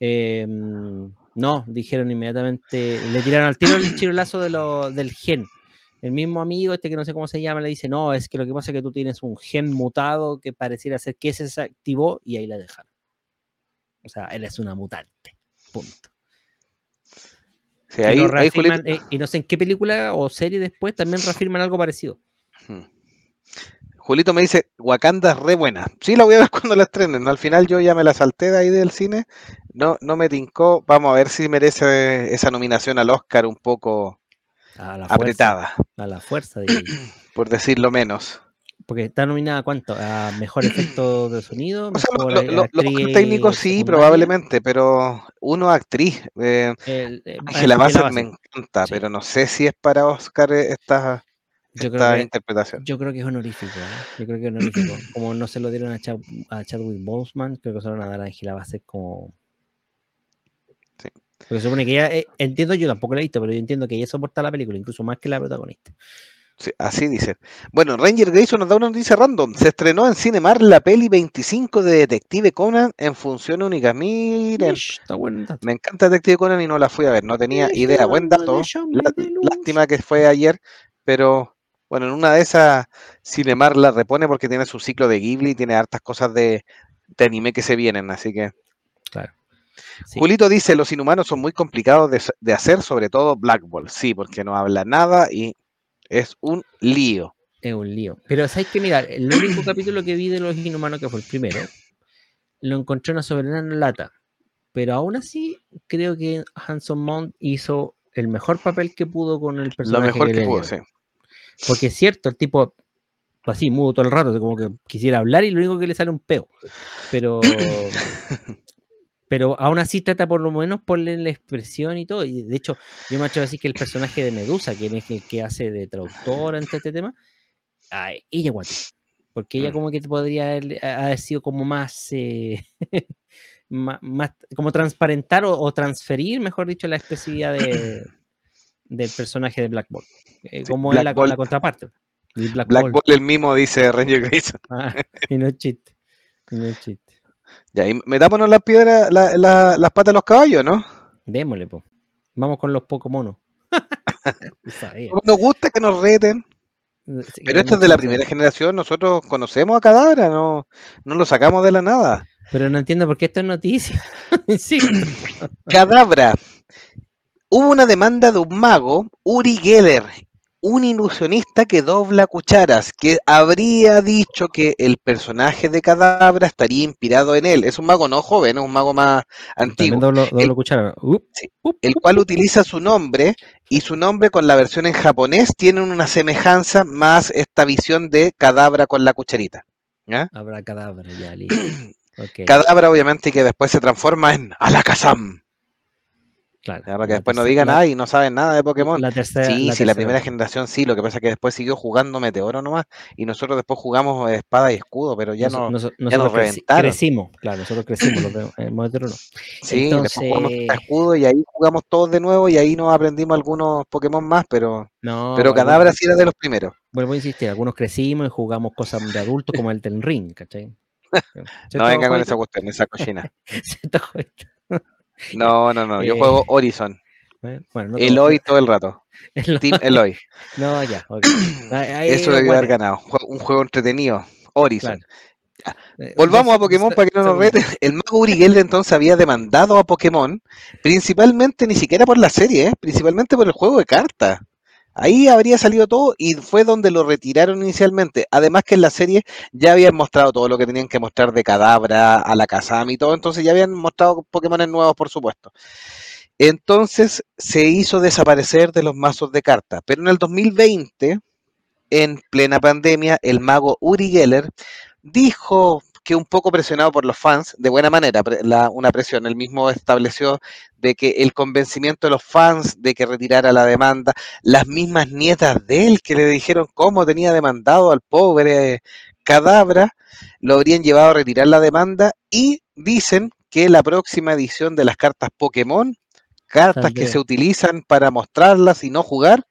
Eh, mm, no, dijeron inmediatamente, le tiraron al tiro el chirolazo de lo, del gen. El mismo amigo, este que no sé cómo se llama, le dice, no, es que lo que pasa es que tú tienes un gen mutado que pareciera ser que ese se activó y ahí la dejaron. O sea, él es una mutante. Punto. Sí, Y ahí eh, y no sé en qué película o serie después también reafirman algo parecido. Hmm. Julito me dice, Wakanda es re buena. Sí, la voy a ver cuando la estrenen. Al final yo ya me la salté de ahí del cine. No, no me tincó. Vamos a ver si merece esa nominación al Oscar un poco A la fuerza. apretada, A la fuerza, yo. por decirlo menos. Porque está nominada a cuánto? A mejor efecto de sonido, O sea, lo- lo- lo- los técnicos sí, secundaria, probablemente, pero uno actriz. eh, el- eh, Angela Bassett me encanta, sí. pero no sé si es para Oscar eh, esta, Yo esta creo, que, interpretación. yo creo que es honorífico. ¿eh? Yo creo que es honorífico. Como no se lo dieron a, Chad, a Chadwick Boseman, creo que se lo van a dar a Angela Bassett como. Porque se supone que ella, eh, entiendo, yo tampoco la he visto, pero yo entiendo que ella soporta la película, incluso más que la protagonista. Sí, así dicen. Bueno, Ranger Grayson nos da una noticia random. Se estrenó en Cinemar la peli 25 de Detective Conan en función única. Miren, Ish, está bueno el dato. me encanta Detective Conan y no la fui a ver. No tenía idea. Buen dato. Lástima que fue ayer, pero bueno, en una de esas Cinemar la repone porque tiene su ciclo de Ghibli y tiene hartas cosas de, de anime que se vienen. Así que Claro. Sí. Julito dice, los inhumanos son muy complicados de, de hacer, sobre todo Black Ball. Sí, porque no habla nada y es un lío. Es un lío. Pero sabes que mirar, el único capítulo que vi de los inhumanos, que fue el primero, lo encontré una soberana lata. Pero aún así, creo que Hanson Mount hizo el mejor papel que pudo con el personaje. Lo mejor que, pudo, sí. Porque es cierto, el tipo así, mudo todo el rato, como que quisiera hablar y lo único que le sale un peo. Pero, pero aún así trata por lo menos ponerle la expresión y todo. Y de hecho, yo me atrevo a decir que el personaje de Medusa, que es el que hace de traductora en todo este tema, ay, ella guate. Porque ella Mm. como que podría haber, haber sido como más, eh, más, más- como transparentar o, o transferir, mejor dicho, la expresividad de, del personaje de Black Bolt. eh, como Black es la, la contraparte. Black, Black Bolt. Ball el mismo, dice Ranger Grayson. Ah, y no es chiste. Y no es chiste. Ya, y metámonos las piedras, la- la- las patas de los caballos, ¿no? Démosle, po. Vamos con los. Sabía. Como Nos gusta que nos reten, Sí, pero esto es de la primera generación, nosotros conocemos a Cadabra, no, no lo sacamos de la nada. Pero no entiendo por qué esto es noticia. sí. Cadabra. Hubo una demanda de un mago, Uri Geller, un ilusionista que dobla cucharas, que habría dicho que el personaje de Cadabra estaría inspirado en él. Es un mago no joven, es un mago más antiguo, doblo, doblo cuchara. Up, Sí. up, el up. cual utiliza su nombre y su nombre con la versión en japonés tienen una semejanza más esta visión de Cadabra con la cucharita. ¿ya? Abracadabra, ya, listo. Cadabra obviamente que después se transforma en Alakazam. Claro. Ya, para que después no digan nada y no saben nada de Pokémon. La tercera. Sí, sí, la primera generación sí, lo que pasa es que después siguió jugando Meteoro nomás y nosotros después jugamos espada y escudo, pero ya no. nos nosotros creci- reventaron. crecimos, claro, nosotros crecimos, los de eh, no. Sí, después jugamos entonces- espada y escudo y ahí jugamos todos de nuevo y ahí nos aprendimos algunos Pokémon más, pero, No, pero Cadabra sí era de los primeros. Vuelvo a insistir, algunos crecimos y jugamos cosas de adultos como el Ten Ring, ¿cachai? No venga con esa cuestión, esa cochina. No, no, no, yo Eh, juego Horizon, Bueno, no Eloy todo el rato. Elo- Team Eloy. No, ya, ok. Ahí- Eso lo debió haber ganado. Un juego entretenido. Horizon. Eh, Volvamos a Pokémon para que no nos reten. El mago Uri Geller entonces había demandado a Pokémon, principalmente ni siquiera por la serie, ¿eh? principalmente por el juego de cartas. Ahí habría salido todo y fue donde lo retiraron inicialmente. Además que en la serie ya habían mostrado todo lo que tenían que mostrar de Cadabra, a la Kazami y todo, entonces ya habían mostrado Pokémon nuevos, por supuesto. Entonces se hizo desaparecer de los mazos de cartas. Pero en el 2020, en plena pandemia, el mago Uri Geller dijo que un poco presionado por los fans, de buena manera, la- una presión, él mismo estableció de que el convencimiento de los fans de que retirara la demanda, las mismas nietas de él que le dijeron cómo tenía demandado al pobre Cadabra, lo habrían llevado a retirar la demanda y dicen que la próxima edición de las cartas Pokémon, cartas que se utilizan para mostrarlas y no jugar,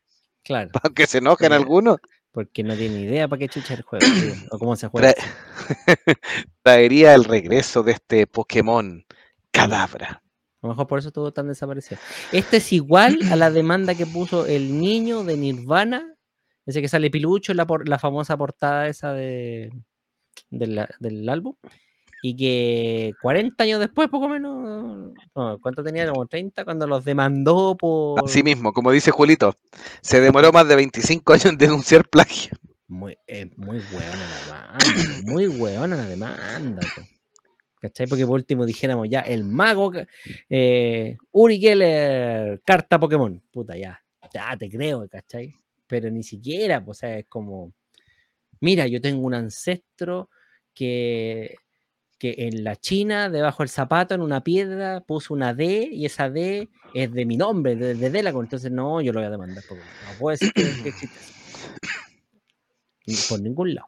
Claro, para que se enojen algunos, porque no tiene idea para qué chucha el juego, o cómo se juega. Trae- traería el regreso de este Pokémon Cadabra. A lo mejor por eso estuvo tan desaparecido. Este es igual a la demanda que puso el niño de Nirvana, ese que sale pilucho la, por- la famosa portada esa de, de la- del álbum, y que 40 años después, poco menos, no, ¿cuánto tenía? Como 30, cuando los demandó por... Así mismo, como dice Julito, se demoró más de 25 años en denunciar plagio. Muy, eh, muy hueona la demanda, muy hueona la demanda. ¿Cachai? Porque por último dijéramos ya, el mago, eh, Uri Geller, carta Pokémon. Puta, ya, ya te creo, ¿cachai? Pero ni siquiera, pues, o sea, es como, mira, yo tengo un ancestro que, que en la China, debajo del zapato, en una piedra, puso una D y esa D es de mi nombre, de, de. Entonces, no, yo lo voy a demandar. Pokémon. No puede ser que, que exista Por ningún lado.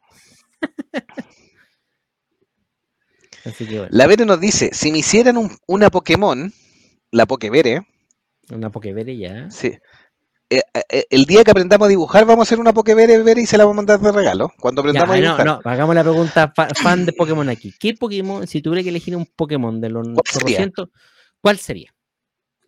Así que bueno, La Vere nos dice, si me hicieran un- una Pokémon, la Pokevere, una Pokébere ya. sí, el día que aprendamos a dibujar vamos a hacer una Pokevere Vere y se la vamos a mandar de regalo, cuando Ya, aprendamos a dibujar. no, hagamos la pregunta fa- fan de Pokémon aquí. ¿Qué Pokémon, si tuviera que elegir un Pokémon de los ¿Cuál sería? 800, cuál sería?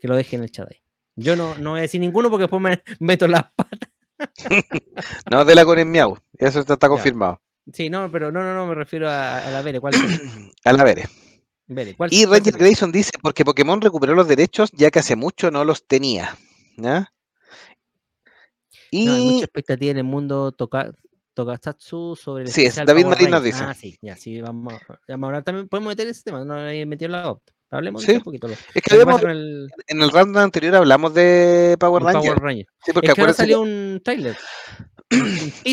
Que lo dejen en el chat ahí. Yo no, no voy a decir ninguno porque después me meto las patas. No, de la con el Miau, eso está, está confirmado. Sí, no, pero no, no, no, me refiero a, a la Bere. ¿Cuál sería? A la. Bere, ¿cuál- Y sería? Grayson dice, porque Pokémon recuperó los derechos ya que hace mucho no los tenía. ¿ya? Y No, hay mucha expectativa en el mundo tocar. Tokusatsu sobre el Sí, es David Marín nos dice. Ah, sí, ya, sí, vamos, vamos a hablar también. Podemos meter ese tema, no he metido la opta. Hablemos Sí, un poquito. Lo, Es que habíamos, el, en el round anterior hablamos de Power Rangers. Power Ranger. Sí, porque Es que ahora salió un trailer.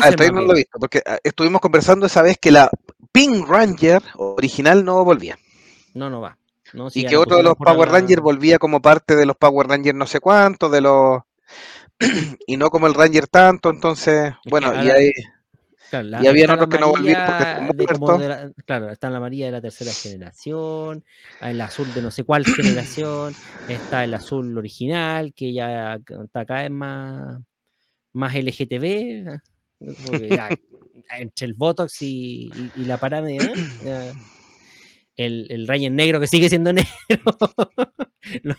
Ah, el trailer no lo he visto, porque ah, estuvimos conversando esa vez que la Pink Ranger original no volvía. No, no va. No, si Y que otro de los Power la- Rangers volvía como parte de los Power Rangers no sé cuántos, de los... y no como el Ranger tanto, entonces, bueno, y ahí... Claro, la- Y la otros que no volvieron porque están de la- claro, está la amarilla de la tercera generación, el azul de no sé cuál generación, está el azul original, que ya está cada vez más, más LGTB, porque ya, entre el Botox y, y- y la parada ¿eh? El, el Ranger negro que sigue siendo negro. No,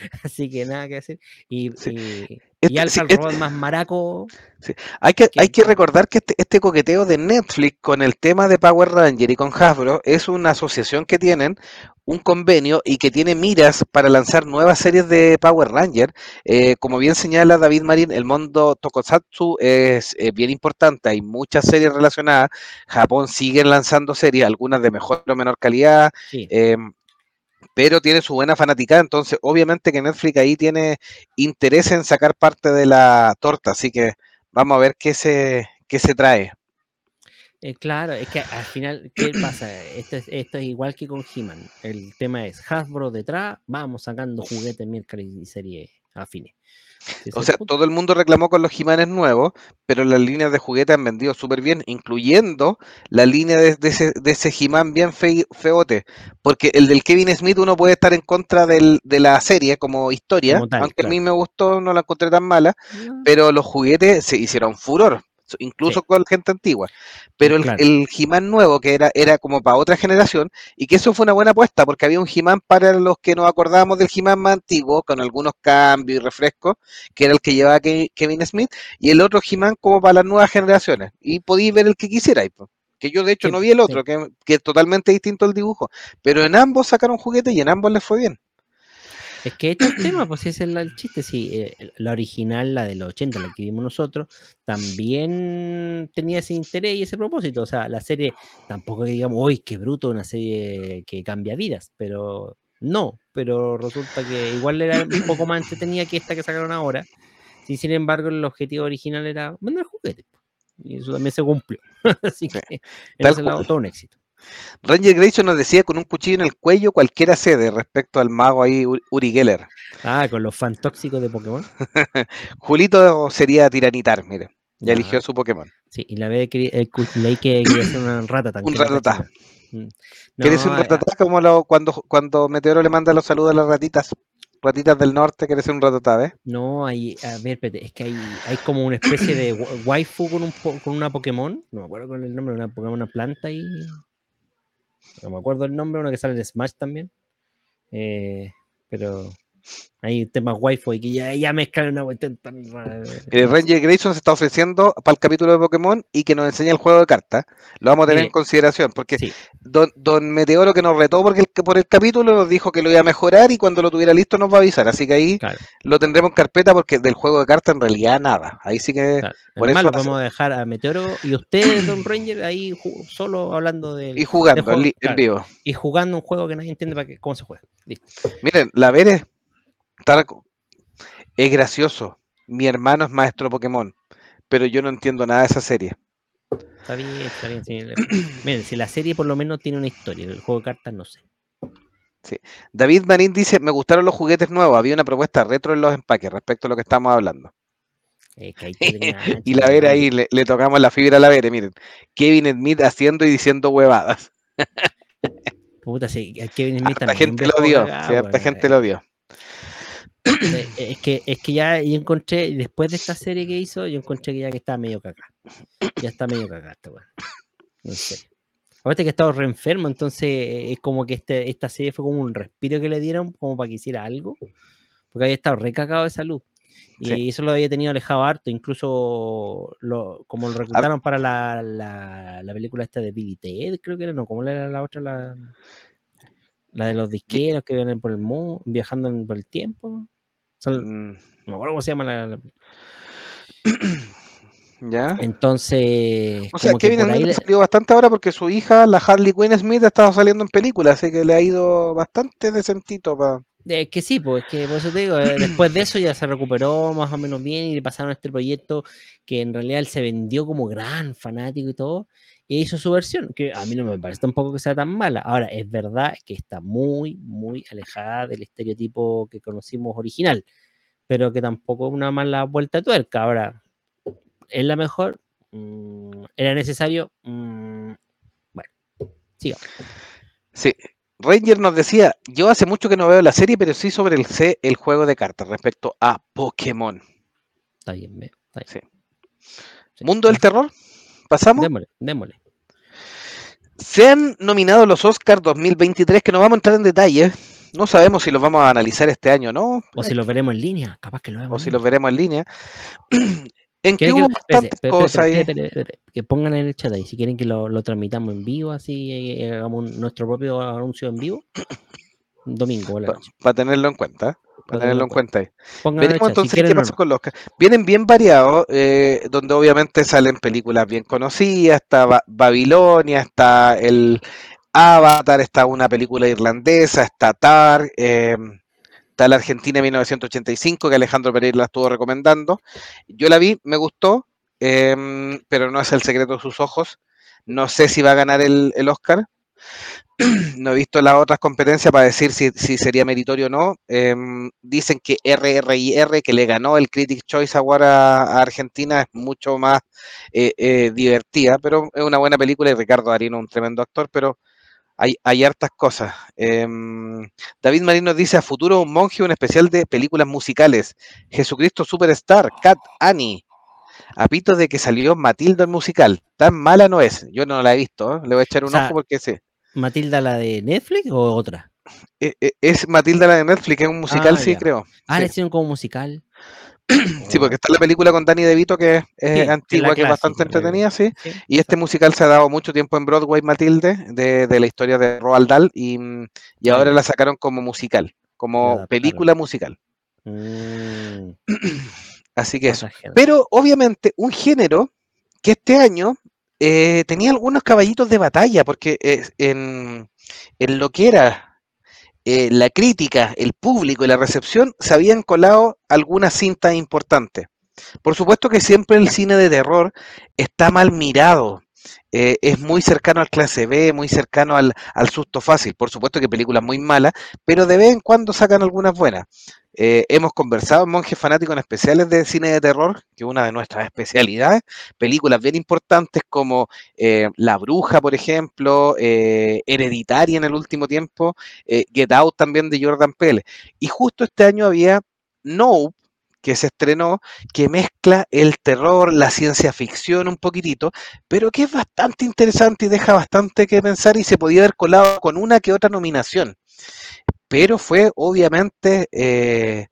así que nada que hacer. Y, Sí. y, Este- y Alpha sí, el este- robot más maraco. Hay que, que- hay que recordar que este, este coqueteo de Netflix con el tema de Power Ranger y con Hasbro es una asociación que tienen, un convenio y que tiene miras para lanzar nuevas series de Power Ranger. Eh, como bien señala David Marín, el mundo Tokusatsu es eh, bien importante, hay muchas series relacionadas. Japón sigue lanzando series, algunas de mejor o menor calidad. Sí. eh, pero tiene su buena fanaticada, entonces obviamente que Netflix ahí tiene interés en sacar parte de la torta, así que vamos a ver qué se, qué se trae. Eh, claro, es que al final, ¿qué pasa? Esto es, esto es igual que con He-Man. El tema es Hasbro detrás, vamos sacando juguetes miércoles y series afines. O sea, todo el mundo reclamó con los Jimanes nuevos, pero las líneas de juguete han vendido súper bien, incluyendo la línea de, de ese, de ese He-Man bien fe- feote. Porque el del Kevin Smith uno puede estar en contra del- de la serie como historia, Como tal, aunque a mí me gustó, no la encontré tan mala, No, pero los juguetes se hicieron furor, incluso Sí. con gente antigua. Pero el, Claro. el He-Man nuevo, que era, era como para otra generación, y que eso fue una buena apuesta, porque había un He-Man para los que nos acordábamos del He-Man más antiguo, con algunos cambios y refrescos, que era el que llevaba Ke- Kevin Smith, y el otro He-Man como para las nuevas generaciones. Y podíais ver el que quisierais. Que yo de hecho Sí, no vi el sí. otro, que, que es totalmente distinto al dibujo. Pero en ambos sacaron juguetes y en ambos les fue bien. Es que este es el tema, pues ese es la- el chiste. Sí, eh, la original, la de los 80, la que vimos nosotros, también tenía ese interés y ese propósito. O sea, la serie tampoco que digamos, uy, qué bruto, una serie que cambia vidas, pero no. Pero resulta que igual era un poco más entretenida que esta que sacaron ahora. Sí, sin embargo, el objetivo original era vender juguetes. Y eso también se cumplió. Así Sí, que en ese lado todo un éxito. Ranger Grayson nos decía con un cuchillo en el cuello cualquiera cede respecto al mago ahí Uri Geller. Ah, con los fan tóxicos de Pokémon. Julito sería tiranitar, mire. Ya Ya. eligió su Pokémon. Sí, y la vez que el leí que quería hacer una rata tan Un no nada. Mm. ¿Quieres un No, ratatá como lo, cuando, cuando Meteoro le manda los saludos a las ratitas? Ratitas del norte, ¿quieres un ratatá, eh? No, hay, a ver, es que hay, hay como una especie de wa- waifu con, un con una Pokémon, no me acuerdo con el nombre, una Pokémon, una planta y... No me acuerdo el nombre, una que sale en Smash también. Eh, pero hay temas waifu y que ya, ya mezclan una cuestión tan rara. Que Ranger Grayson se está ofreciendo para el capítulo de Pokémon y que nos enseña el juego de cartas. Lo vamos a tener en consideración, porque Sí, don, don Meteoro que nos retó porque el- por el capítulo nos dijo que lo iba a mejorar y cuando lo tuviera listo nos va a avisar. Así que ahí claro. lo tendremos en carpeta porque del juego de cartas en realidad nada. Ahí sí que... claro. por Además, eso lo hace- podemos dejar a Meteoro y ustedes, Don Ranger, ahí solo hablando del, Y jugando juego, en, li- en vivo. y jugando un juego que nadie entiende para qué, cómo se juega. Listo. Miren, la Veres está- es gracioso. Mi hermano es maestro Pokémon, pero yo no entiendo nada de esa serie. Está bien, está bien. sí, Miren, si la serie por lo menos tiene una historia, el juego de cartas no sé. David Marín dice, me gustaron los juguetes nuevos, había una propuesta retro en los empaques respecto a lo que estamos hablando. Que Y la Vera ahí le, le tocamos la fibra a la Vera, miren. Kevin Smith haciendo y diciendo huevadas. Puta, sí, a Kevin Smith también. gente lo dio, cierta gente lo dio. Es que, es que ya yo encontré, después de esta serie que hizo, yo encontré que ya que estaba medio cagado. Ya está medio cagado, este weón. En serio. Aparte que estaba re enfermo, entonces eh, es como que este, esta serie fue como un respiro que le dieron, como para que hiciera algo, porque había estado re cagado de salud. Y Sí. eso lo había tenido alejado harto, incluso lo, como lo reclutaron para la, la, la película esta de Billy Ted, creo que era, no, ¿cómo era la otra? La, la de los disqueros que vienen por el mundo, viajando por el tiempo. Son- Mm, no me acuerdo cómo se llama la, la- ¿Ya? Entonces, O sea, como que Kevin ahí Smith le salió bastante ahora porque su hija, la Harley Quinn Smith, ha estado saliendo en películas, así que le ha ido bastante decentito pa- Es que sí, pues es que por eso te digo, eh, después de eso ya se recuperó más o menos bien y le pasaron a este proyecto que en realidad él se vendió como gran fanático y todo, e hizo su versión, que a mí no me parece tampoco que sea tan mala. Ahora, es verdad que está muy, muy alejada del estereotipo que conocimos original, pero que tampoco es una mala vuelta de tuerca. Ahora, ¿es la mejor? Mm, ¿Era necesario? Mm, bueno. Sí. Ranger nos decía, yo hace mucho que no veo la serie, pero sí sobre el C, el juego de cartas respecto a Pokémon. Está bien, está bien. Sí. Sí. Mundo del terror, pasamos. Démosle, démosle. Se han nominado los Oscars 2023, que no vamos a entrar en detalle. No sabemos si los vamos a analizar este año o no, O si los veremos en línea, capaz que lo vemos. o si los veremos en línea. en que ¿Quieren hubo bastantes cosas que pongan en el chat ahí, si quieren que lo, lo transmitamos en vivo, así eh, hagamos un- nuestro propio anuncio en vivo. Domingo. Para tenerlo en cuenta. Para tenerlo en cuenta ahí. Veremos si entonces qué pasa no. con los. Vienen bien variados, eh, donde obviamente salen películas bien conocidas, está Ba- Babilonia, está el Avatar, está una película irlandesa, está Tar, eh, está la Argentina 1985, que Alejandro Pereira la estuvo recomendando. Yo la vi, me gustó, eh, pero no es el secreto de sus ojos. No sé si va a ganar el, el Oscar. No he visto las otras competencias para decir si, si sería meritorio o no. Em, dicen que RRIR, que le ganó el Critics Choice Award a, a Argentina, es mucho más eh, eh, divertida, pero es una buena película y Ricardo Darín es un tremendo actor, pero hay, hay hartas cosas. Em, David Marín nos dice, a futuro un monje, un especial de películas musicales. Jesucristo Superstar, Cat Annie. A pito de que salió Matilda el musical. Tan mala no es. Yo no la he visto. ¿eh? Le voy a echar un O sea, ojo porque sí. ¿Matilda la de Netflix o otra? Eh, eh, Es Matilda la de Netflix, es un musical, Ah, sí, ya. creo. Ah, Sí. le hicieron como musical. Sí, porque está la película con Danny DeVito que es Sí, antigua, que es bastante entretenida, sí. Sí, Y este musical se ha dado mucho tiempo en Broadway, Matilde, de, de la historia de Roald Dahl, y, y Ah, ahora la sacaron como musical, como película musical. Mm, Así que eso. Pero obviamente un género que este año eh, tenía algunos caballitos de batalla, porque en, en lo que era eh, la crítica, el público y la recepción, se habían colado algunas cintas importantes. Por supuesto que siempre el cine de terror está mal mirado. Eh, es muy cercano al clase B, muy cercano al, susto fácil. Por supuesto que películas muy malas, pero de vez en cuando sacan algunas buenas. Eh, hemos conversado en Monjes Fanáticos en especiales de cine de terror, que es una de nuestras especialidades. Películas bien importantes como eh, La Bruja, por ejemplo, Hereditaria en el último tiempo, Get Out también de Jordan Peele. Y justo este año había Nope, que se estrenó, que mezcla el terror, la ciencia ficción un poquitito, pero que es bastante interesante y deja bastante que pensar y se podía haber colado con una que otra nominación. Pero fue obviamente eh,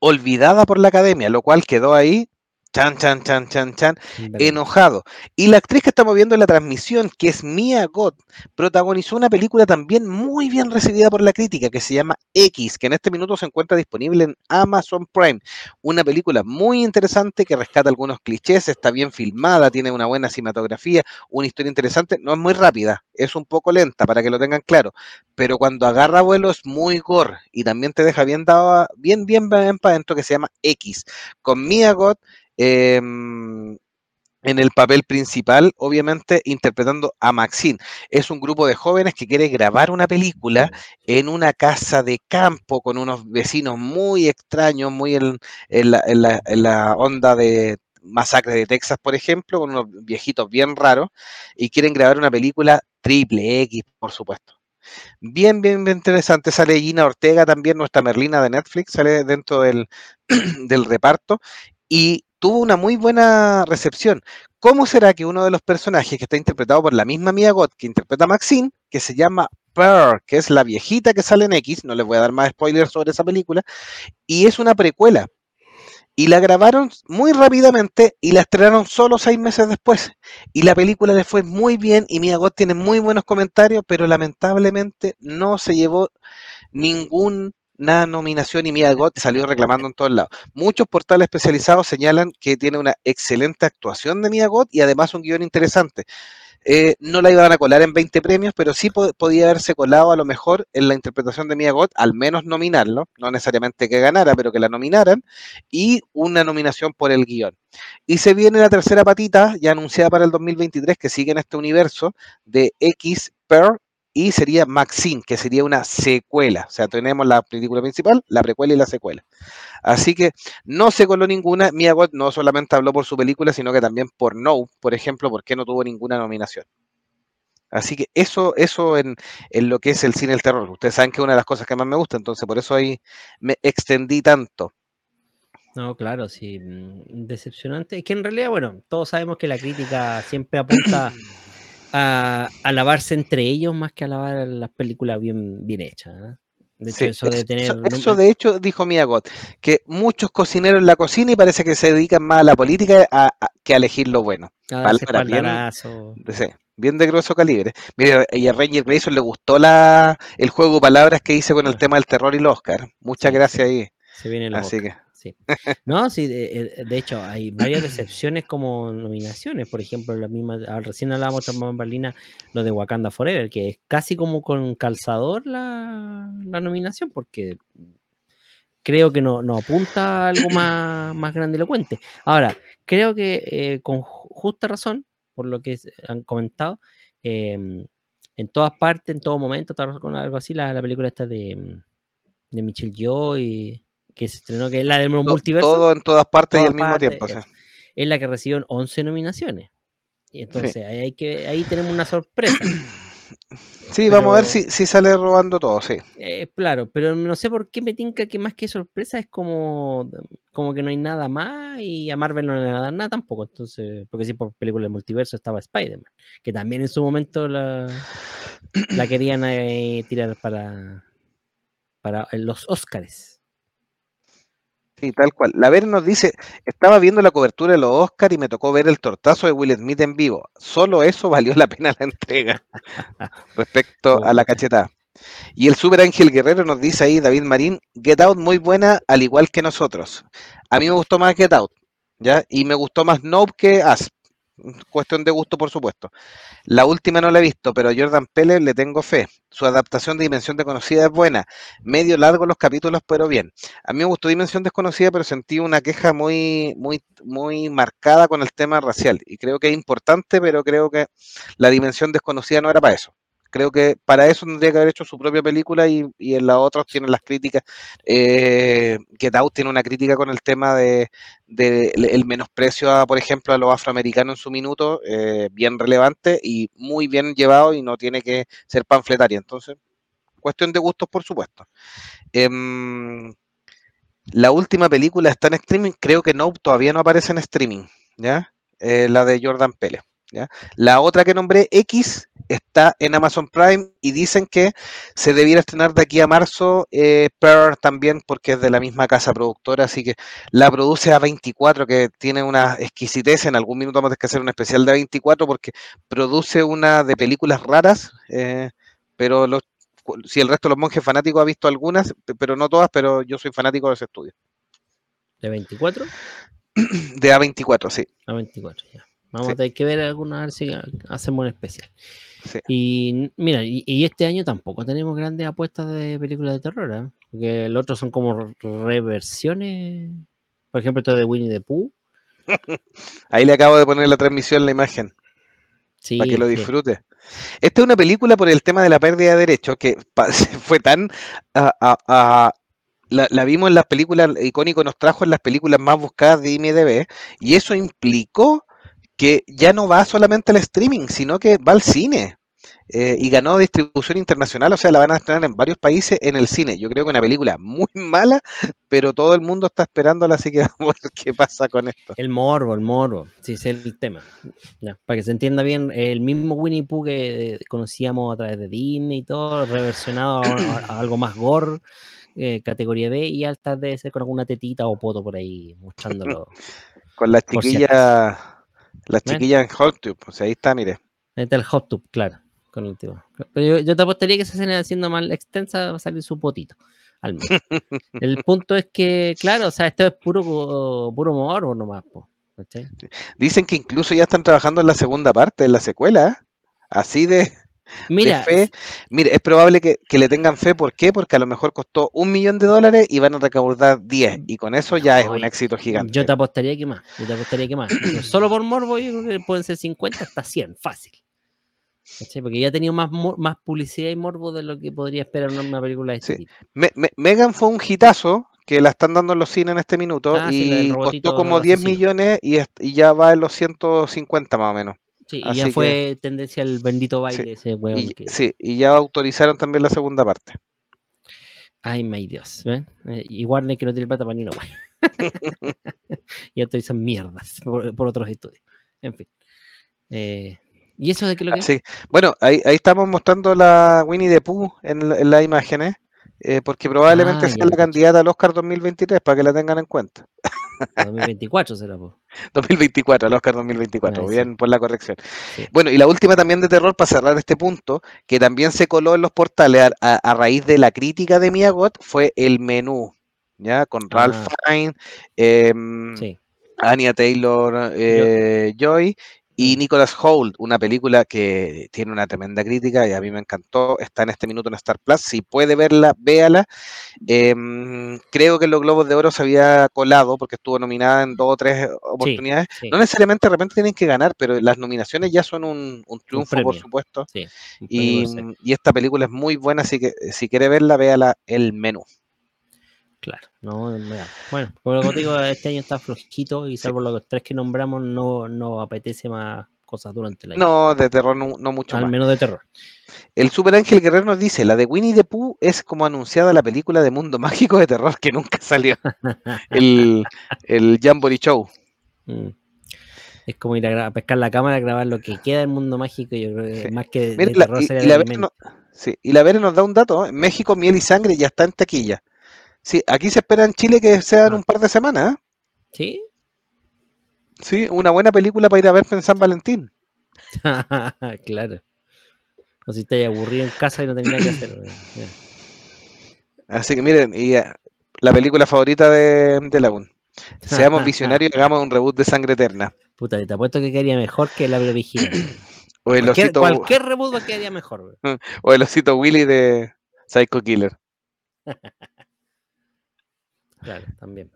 olvidada por la academia, lo cual quedó ahí, chan, chan, chan, chan, chan, enojado. Y la actriz que estamos viendo en la transmisión, que es Mia Goth, protagonizó una película también muy bien recibida por la crítica, que se llama X, que en este minuto se encuentra disponible en Amazon Prime. Una película muy interesante que rescata algunos clichés, está bien filmada, tiene una buena cinematografía, una historia interesante, no es muy rápida, es un poco lenta para que lo tengan claro, pero cuando agarra vuelo es muy gore y también te deja bien dado, bien, bien, bien para adentro, que se llama X, con Mia Goth. Eh, en el papel principal, obviamente interpretando a Maxine. Es un grupo de jóvenes que quiere grabar una película en una casa de campo con unos vecinos muy extraños, muy en la, onda de masacre de Texas, por ejemplo, con unos viejitos bien raros, y quieren grabar una película triple X, por supuesto. Bien, bien, bien interesante. Sale Gina Ortega también, nuestra Merlina de Netflix, sale dentro del, del reparto. Y tuvo una muy buena recepción. ¿Cómo será que uno de los personajes que está interpretado por la misma Mia Goth que interpreta a Maxine, que se llama Pearl, que es la viejita que sale en X, no les voy a dar más spoilers sobre esa película, y es una precuela. Y la grabaron muy rápidamente y la estrenaron solo seis meses después. Y la película le fue muy bien y Mia Goth tiene muy buenos comentarios, pero lamentablemente no se llevó ningún nada nominación y Mia Gott salió reclamando en todos lados. Muchos portales especializados señalan que tiene una excelente actuación de Mia Gott y además un guion interesante. Eh, no la iban a colar en 20 premios, pero sí podía haberse colado a lo mejor en la interpretación de Mia Gott, al menos nominarlo, no necesariamente que ganara, pero que la nominaran, y una nominación por el guion. Y se viene la tercera patita, ya anunciada para el 2023, que sigue en este universo de X Per y sería Maxine, que sería una secuela. O sea, tenemos la película principal, la precuela y la secuela. Así que no se coló ninguna. Mia Goth no solamente habló por su película, sino que también por No, por ejemplo, porque no tuvo ninguna nominación. Así que eso, eso en, lo que es el cine del terror. Ustedes saben que es una de las cosas que más me gusta, entonces por eso ahí me extendí tanto. No, claro, sí, mm, decepcionante. Es que en realidad, bueno, todos sabemos que la crítica siempre apunta a, lavarse entre ellos más que a lavar las películas bien, bien hechas. ¿eh? De hecho, eso, de tener... eso, de hecho dijo Miyagot, que muchos cocineros en la cocina y parece que se dedican más a la política que a elegir lo bueno. bien, bien de grueso calibre. Mire, y a Ranger Grayson le gustó la, el juego de palabras que hice con el tema del terror y el Oscar. Muchas gracias ahí. Se viene el Así que No, sí, de, hecho, hay varias decepciones como nominaciones. Por ejemplo, la misma, ah, recién hablábamos de Berlina, lo de Wakanda Forever, que es casi como con calzador la, nominación, porque creo que no, apunta a algo más, más grandilocuente. Ahora, creo que eh, con justa razón, por lo que han comentado, em, en todas partes, en todo momento, con algo así, la, película esta de, de Michelle Yeoh y que se estrenó, que es la del multiverso. Todo en todas partes y al mismo tiempo. Es, la que recibió 11 nominaciones. Y entonces ahí, hay que, ahí tenemos una sorpresa. Sí, vamos a ver si, si, sale robando todo, sí. Eh, claro, pero no sé por qué me tinca que más que sorpresa es como, como que no hay nada más y a Marvel no le va a dar nada tampoco. Entonces, porque sí, por película del multiverso estaba Spider-Man, que también en su momento la, la querían eh, tirar para, para los Oscars. Sí, tal cual. La Ver nos dice, estaba viendo la cobertura de los Oscar y me tocó ver el tortazo de Will Smith en vivo. Solo eso valió la pena la entrega respecto a la cachetada. Y el Super Ángel Guerrero nos dice ahí, David Marín, Get Out muy buena, al igual que nosotros. A mí me gustó más Get Out, ¿ya? Y me gustó más Nope que Asp cuestión de gusto, por supuesto. La última no la he visto, pero a Jordan Pele le tengo fe. Su adaptación de Dimensión Desconocida es buena. Medio largo los capítulos, pero bien. A mí me gustó Dimensión Desconocida, pero sentí una queja muy, muy, muy marcada con el tema racial. Y creo que es importante, pero creo que la Dimensión Desconocida no era para eso creo que para eso tendría que haber hecho su propia película y, en la otra tienen las críticas. Eh, Get Out tiene una crítica con el tema de, el menosprecio, a, por ejemplo, a los afroamericanos en su minuto, eh, bien relevante y muy bien llevado y no tiene que ser panfletaria. Entonces, cuestión de gustos, por supuesto. Em, la última película está en streaming, creo que no, todavía no aparece en streaming, ¿ya? Eh, la de Jordan La otra que nombré, X, está en Amazon Prime y dicen que se debiera estrenar de aquí a marzo eh, Pearl también porque es de la misma casa productora, así que la produce A24 que tiene una exquisitez, en algún minuto vamos a tener que hacer un especial de A24 porque produce una de películas raras, eh, pero los, si el resto de los monjes fanáticos ha visto algunas, pero no todas, pero yo soy fanático de ese estudio. ¿De 24? De A24, sí. A24, ya. Vamos a tener que ver alguna, a ver si hacemos un especial. Y mira, y, este año tampoco tenemos grandes apuestas de películas de terror, ¿eh? porque el otro son como reversiones. Por ejemplo, esto de Winnie the Pooh. Ahí le acabo de poner la transmisión, la imagen. Sí, para que lo disfrute. Esta es una película por el tema de la pérdida de derechos que fue tan. la, la, vimos en las películas, icónico nos trajo en las películas más buscadas de IMDb, y eso implicó que ya no va solamente al streaming, sino que va al cine. Eh, y ganó distribución internacional, o sea, la van a estrenar en varios países en el cine. Yo creo que una película muy mala, pero todo el mundo está esperándola, así que vamos a ver qué pasa con esto. El morbo, el morbo, sí, es el tema. para que se entienda bien, el mismo Winnie Pooh que conocíamos a través de Disney y todo, reversionado a, algo más gore, eh, categoría B, y alta de ser con alguna tetita o poto por ahí, mostrándolo. con la chiquilla las chiquillas en HotTube, pues ahí está, mire. Ahí está el HotTube, claro. Con el Pero yo, te apostaría que se hacen haciendo más extensa va a salir su potito. al mes. El punto es que, claro, o sea, esto es puro, puro morbo nomás, po. Dicen que incluso ya están trabajando en la segunda parte, en la secuela. ¿eh? Así de, de Mira, fe. Mire, es probable que, que le tengan fe. ¿Por qué? Porque a lo mejor costó un millón de dólares y van a recaudar 10. Y con eso ya es un éxito gigante. yo te apostaría que más, yo te apostaría que más. Solo por morbo yo creo que pueden ser 50 hasta 100, fácil. ¿Cachai? Porque ya ha tenido más, más publicidad y morbo de lo que podría esperar una- una película de este Sí. tipo. Me- me- Megan fue un hitazo que la están dando en los cines en este minuto Ah, sí, y robotito costó como 10 asesino. millones y, y ya va en los 150 más o menos. Sí, y Así ya que- fue tendencia al bendito baile ese weón Y, que... sí, y ya autorizaron también la segunda parte. Ay, my Dios. Eh, y Warner que no tiene plata para ni una wea. y autorizan mierdas por, por otros estudios. En fin. Eh, ¿Y eso de qué lo que es? Así, bueno, ahí, ahí estamos mostrando la Winnie the Pooh en, la- en las imágenes, eh, porque probablemente Ah, sea la candidata al Oscar 2023, para que la tengan en cuenta. 2024 será, po. 2024, al Oscar 2024, Ah, sí. bien por la corrección. Sí. Bueno, y la última también de terror, para cerrar este punto, que también se coló en los portales a, a- a raíz de la crítica de Miyagot, fue el menú, ¿ya? Con Ralph Ah. Fiennes, em, Sí. Anya Taylor eh, Joy y Mm. Nicholas Hoult, una película que tiene una tremenda crítica y a mí me encantó. Está en este minuto en Star Plus. Si puede verla, véala. Em, creo que en los Globos de Oro se había colado porque estuvo nominada en dos o tres oportunidades. sí. No necesariamente de repente tienen que ganar, pero las nominaciones ya son un, un triunfo, por supuesto. Sí, Y, y esta película es muy buena, así que si quiere verla, véala el menú. Claro, no, no, ya. bueno, como digo, este año está flojito y salvo los tres que nombramos, no, no apetece más cosas durante el año. No, de terror no, no mucho Al más. menos de terror. El Super Ángel Guerrero nos dice, la de Winnie the Pooh es como anunciada la película de mundo mágico de terror que nunca salió. El, el Jamboree Show. Mm. Es como ir a, pescar la cámara, a grabar lo que queda del mundo mágico. Yo creo que Sí. más que de, Mira, de la- terror y, sería y la no- sí, y la Vere nos da un dato, ¿eh? en México Miel y Sangre ya está en taquilla. Sí, aquí se espera en Chile que sean Ah. un par de semanas. ¿eh? ¿Sí? Sí, una buena película para ir a ver en San Valentín. claro. O si estáis aburrido en casa y no tenéis nada que hacer. Así que miren, y eh, la película favorita de, de Lagún. Seamos visionarios y hagamos un reboot de Sangre Eterna. Puta, te apuesto que quedaría mejor que la original. O el, cualquier, osito, cualquier reboot quedaría mejor. o el osito Willy de Psycho Killer. Claro, también.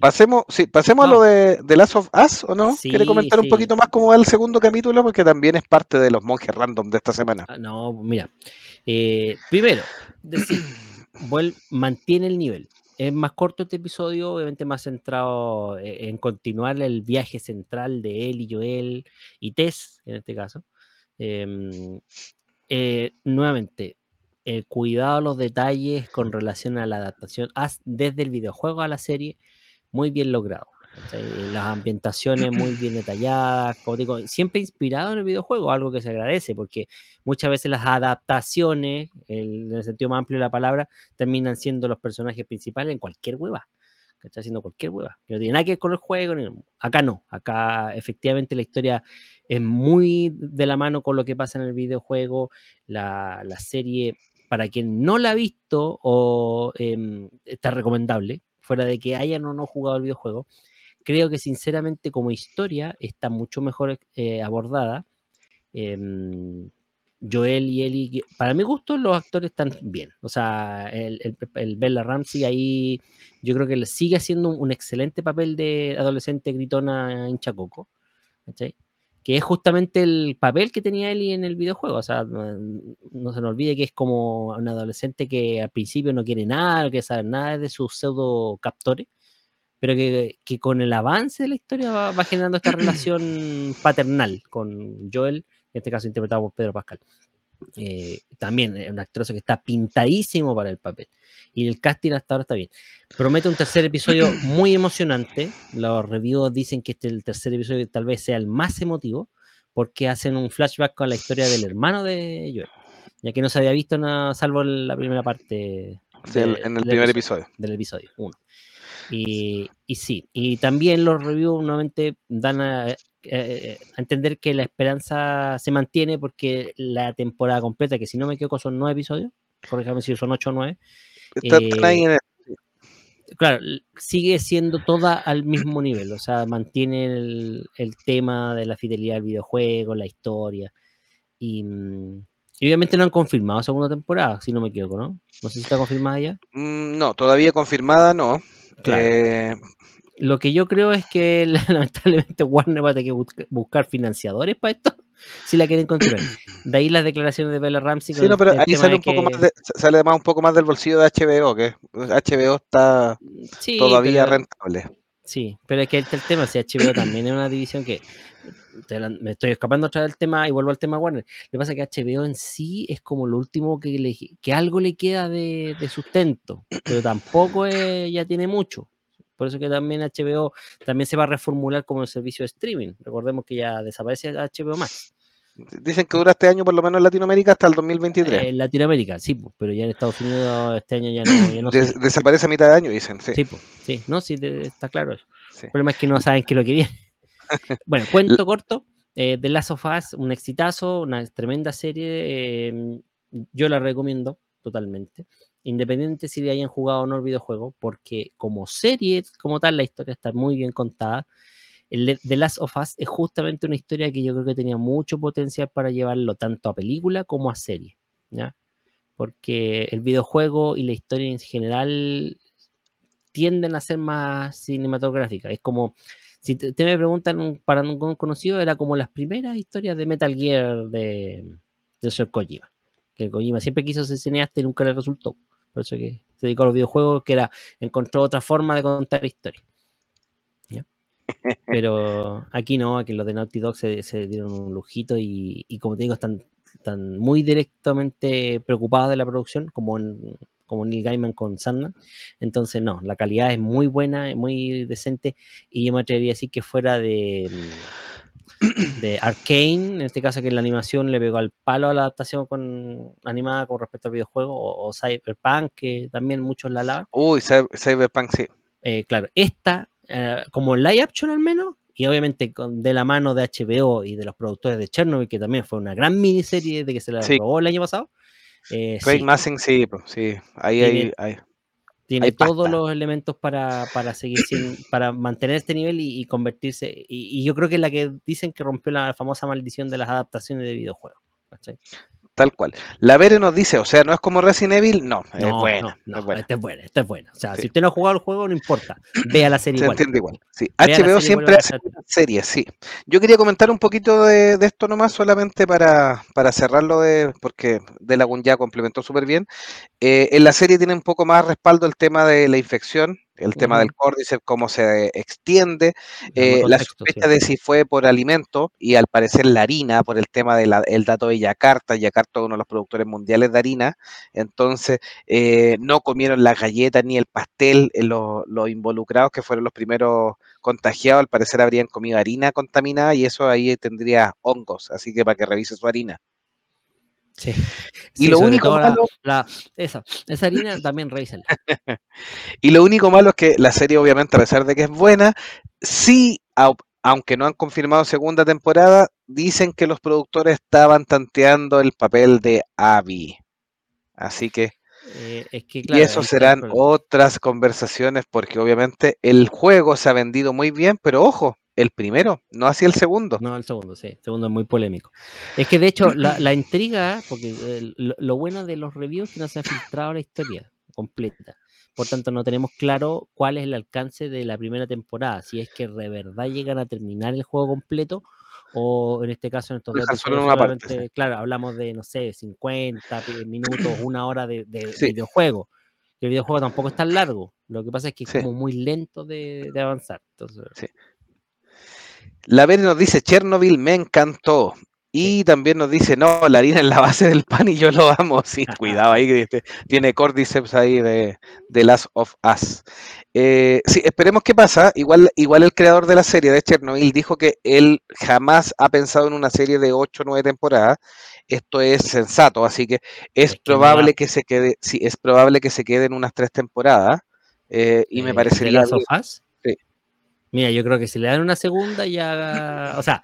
Pasemos, sí, pasemos No. a lo de, de Last of Us, ¿o no? ¿Quiere Sí, comentar un poquito más cómo va el segundo capítulo? Porque también es parte de los monjes random de esta semana. Ah, No, mira. eh, primero, decir, vuel- mantiene el nivel. Es más corto este episodio, obviamente más centrado eh, en continuar el viaje central de él y Joel y Tess, en este caso. Em, eh, nuevamente, el cuidado a los detalles con relación a la adaptación desde el videojuego a la serie, muy bien logrado. Las ambientaciones muy bien detalladas, como digo, siempre inspirado en el videojuego, algo que se agradece, porque muchas veces las adaptaciones, el- en el sentido más amplio de la palabra, terminan siendo los personajes principales en cualquier hueva. ¿cachai? Haciendo cualquier hueva. Que no tiene nada que ver con el juego. Acá no. Acá efectivamente la historia es muy de la mano con lo que pasa en el videojuego. La, la serie, para quien no la ha visto, o em, está recomendable, fuera de que hayan o no jugado el videojuego. Creo que sinceramente como historia está mucho mejor eh, abordada. Em, Joel y que- para mi gusto los actores están bien. O sea, el, el, el Bella Ramsey ahí yo creo que sigue haciendo un, excelente papel de adolescente gritona hinchacoco. ¿cachai? Que es justamente el papel que tenía Ellie en el videojuego. O sea, no, no se nos olvide que es como un adolescente que al principio no quiere nada, no quiere saber nada de sus pseudo captores, pero que, que con el avance de la historia va, va generando esta relación paternal con Joel, en este caso interpretado por Pedro Pascal. Eh, también es un actorazo que está pintadísimo para el papel. Y el casting hasta ahora está bien. Promete un tercer episodio muy emocionante. Los reviews dicen que este el tercer episodio tal vez sea el más emotivo, porque hacen un flashback con la historia del hermano de Joel, ya que no se había visto nada salvo la primera parte. Sí, en- de- en el del primer episodio. Del episodio 1. Y, y sí, y también los reviews nuevamente dan a, eh, a entender que la esperanza se mantiene porque la temporada completa, que si no me equivoco son nueve episodios, corríjame si son 8 o 9. Están, están ahí Eh, claro, sigue siendo toda al mismo nivel, o sea, mantiene el, el tema de la fidelidad al videojuego, la historia, y, y obviamente no han confirmado segunda temporada, si no me equivoco, ¿no? No sé si está confirmada ya. Mm, No, todavía confirmada no. Claro. Eh, Lo que yo creo es que lamentablemente Warner va a tener que busca- buscar financiadores para esto, si la quieren continuar. De ahí las declaraciones de Bella Ramsey. sí, no, pero ahí sale un poco que- más de, sale más un poco más del bolsillo de HBO, que HBO está Sí, todavía pero- rentable. Sí, pero es que este el tema, si HBO también es una división que me estoy escapando otra vez del tema y vuelvo al tema Warner. Lo que pasa es que HBO en sí es como lo último que, le, que algo le queda de, de sustento, pero tampoco es- ya tiene mucho. Por eso que también HBO también se va a reformular como el servicio de streaming. Recordemos que ya desaparece HBO Max. Dicen que dura este año por lo menos en Latinoamérica hasta el 2023. En Latinoamérica, sí, pero ya en Estados Unidos este año ya no, ya no Des- sigue. desaparece a mitad de año, dicen. Sí. Sí, pues, sí, no, sí, está claro. Sí. El problema es que no saben qué es lo que viene. bueno, cuento corto. Eh, The Last of Us, un exitazo, una tremenda serie. eh, yo la recomiendo totalmente. Independiente si le hayan jugado o no el videojuego, porque como serie, como tal, la historia está muy bien contada. El The Last of Us es justamente una historia que yo creo que tenía mucho potencial para llevarlo tanto a película como a serie. ¿ya? Porque el videojuego y la historia en general tienden a ser más cinematográficas. Es como, si te, te me preguntan un- para un conocido, era como las primeras historias de Metal Gear de, de Sr. Kojima. Que Kojima siempre quiso ser cineasta y nunca le resultó. Por eso que se dedicó a los videojuegos, que era, encontró otra forma de contar historias. Pero aquí no, aquí los de Naughty Dog se, dieron un lujito y, y como te digo, están, están muy directamente preocupados de la producción, como, en, como Neil Gaiman con Sandman. Entonces, no, la calidad es muy buena, es muy decente y yo me atrevería a decir que fuera de, de Arkane, en este caso que la animación le pegó al palo a la adaptación con, animada con respecto al videojuego, o, o Cyberpunk, que también muchos la alaban. Uy, Cy- Cyberpunk, sí. Eh, claro, esta, eh, como live action al menos, y obviamente con, de la mano de HBO y de los productores de Chernobyl, que también fue una gran miniserie de que se la Sí. robó el año pasado. eh, Craig sí, Massing, sí, sí. Ahí hay, hay- tiene hay todos pasta. los elementos para, para seguir sin, para mantener este nivel y, y convertirse. Y, y yo creo que es la que dicen que rompió la famosa maldición de las adaptaciones de videojuegos. ¿cachai? Tal cual. La Vere nos dice, o sea, no es como Resident Evil, no, es No, buena. no, no, es buena. esta es buena, esta es buena. O sea, Sí. si usted no ha jugado el juego, no importa. Vea la serie Se igual. entiende igual. Sí. HBO siempre hace series, sí. Yo quería comentar un poquito de, de esto nomás, solamente para, para cerrarlo, de, porque De Lagun ya complementó súper bien. Eh, en la serie tiene un poco más respaldo el tema de la infección, el tema del córdiceps, cómo se extiende, eh, la sospecha sí. de si fue por alimento y al parecer la harina, por el tema del dato de Yakarta, Yakarta es uno de los productores mundiales de harina, entonces eh, no comieron las galletas ni el pastel, eh, los, los involucrados que fueron los primeros contagiados, al parecer habrían comido harina contaminada y eso ahí tendría hongos, así que para que revise su harina. Sí. Y Sí, lo único la- malo- la- esa, esa harina también. Y lo único malo es que la serie, obviamente, a pesar de que es buena, sí, au- aunque no han confirmado segunda temporada, dicen que los productores estaban tanteando el papel de Abby. Así que, Eh, es que, y eso serán otras conversaciones, porque obviamente el juego se ha vendido muy bien, pero ojo, el primero, no así el segundo. No, el segundo, sí. El segundo es muy polémico. Es que de hecho, la, la intriga, porque eh, lo, lo bueno de los reviews es que no se ha filtrado la historia completa. Por tanto, no tenemos claro cuál es el alcance de la primera temporada. Si es que de verdad llegan a terminar el juego completo, o en este caso, en estos solo una parte, solamente, claro, hablamos de, no sé, 50 pi- minutos, una hora de, de Sí. videojuego. El videojuego tampoco es tan largo. Lo que pasa es que es Sí. como muy lento de, de avanzar. Entonces, La Vere nos dice, Chernobyl me encantó. Y también nos dice, no, la harina es la base del pan y yo lo amo. Sí, cuidado ahí, que este- tiene cordyceps ahí de, de Last of Us. Eh, sí, esperemos qué pasa. Igual, igual el creador de la serie de Chernobyl dijo que él jamás ha pensado en una serie de 8 o 9 temporadas. Esto es sensato, así que es probable que se quede, sí, es probable que se quede en unas tres temporadas. eh, y me eh, parecería The Last of Us. Mira, yo creo que si le dan una segunda ya... O sea,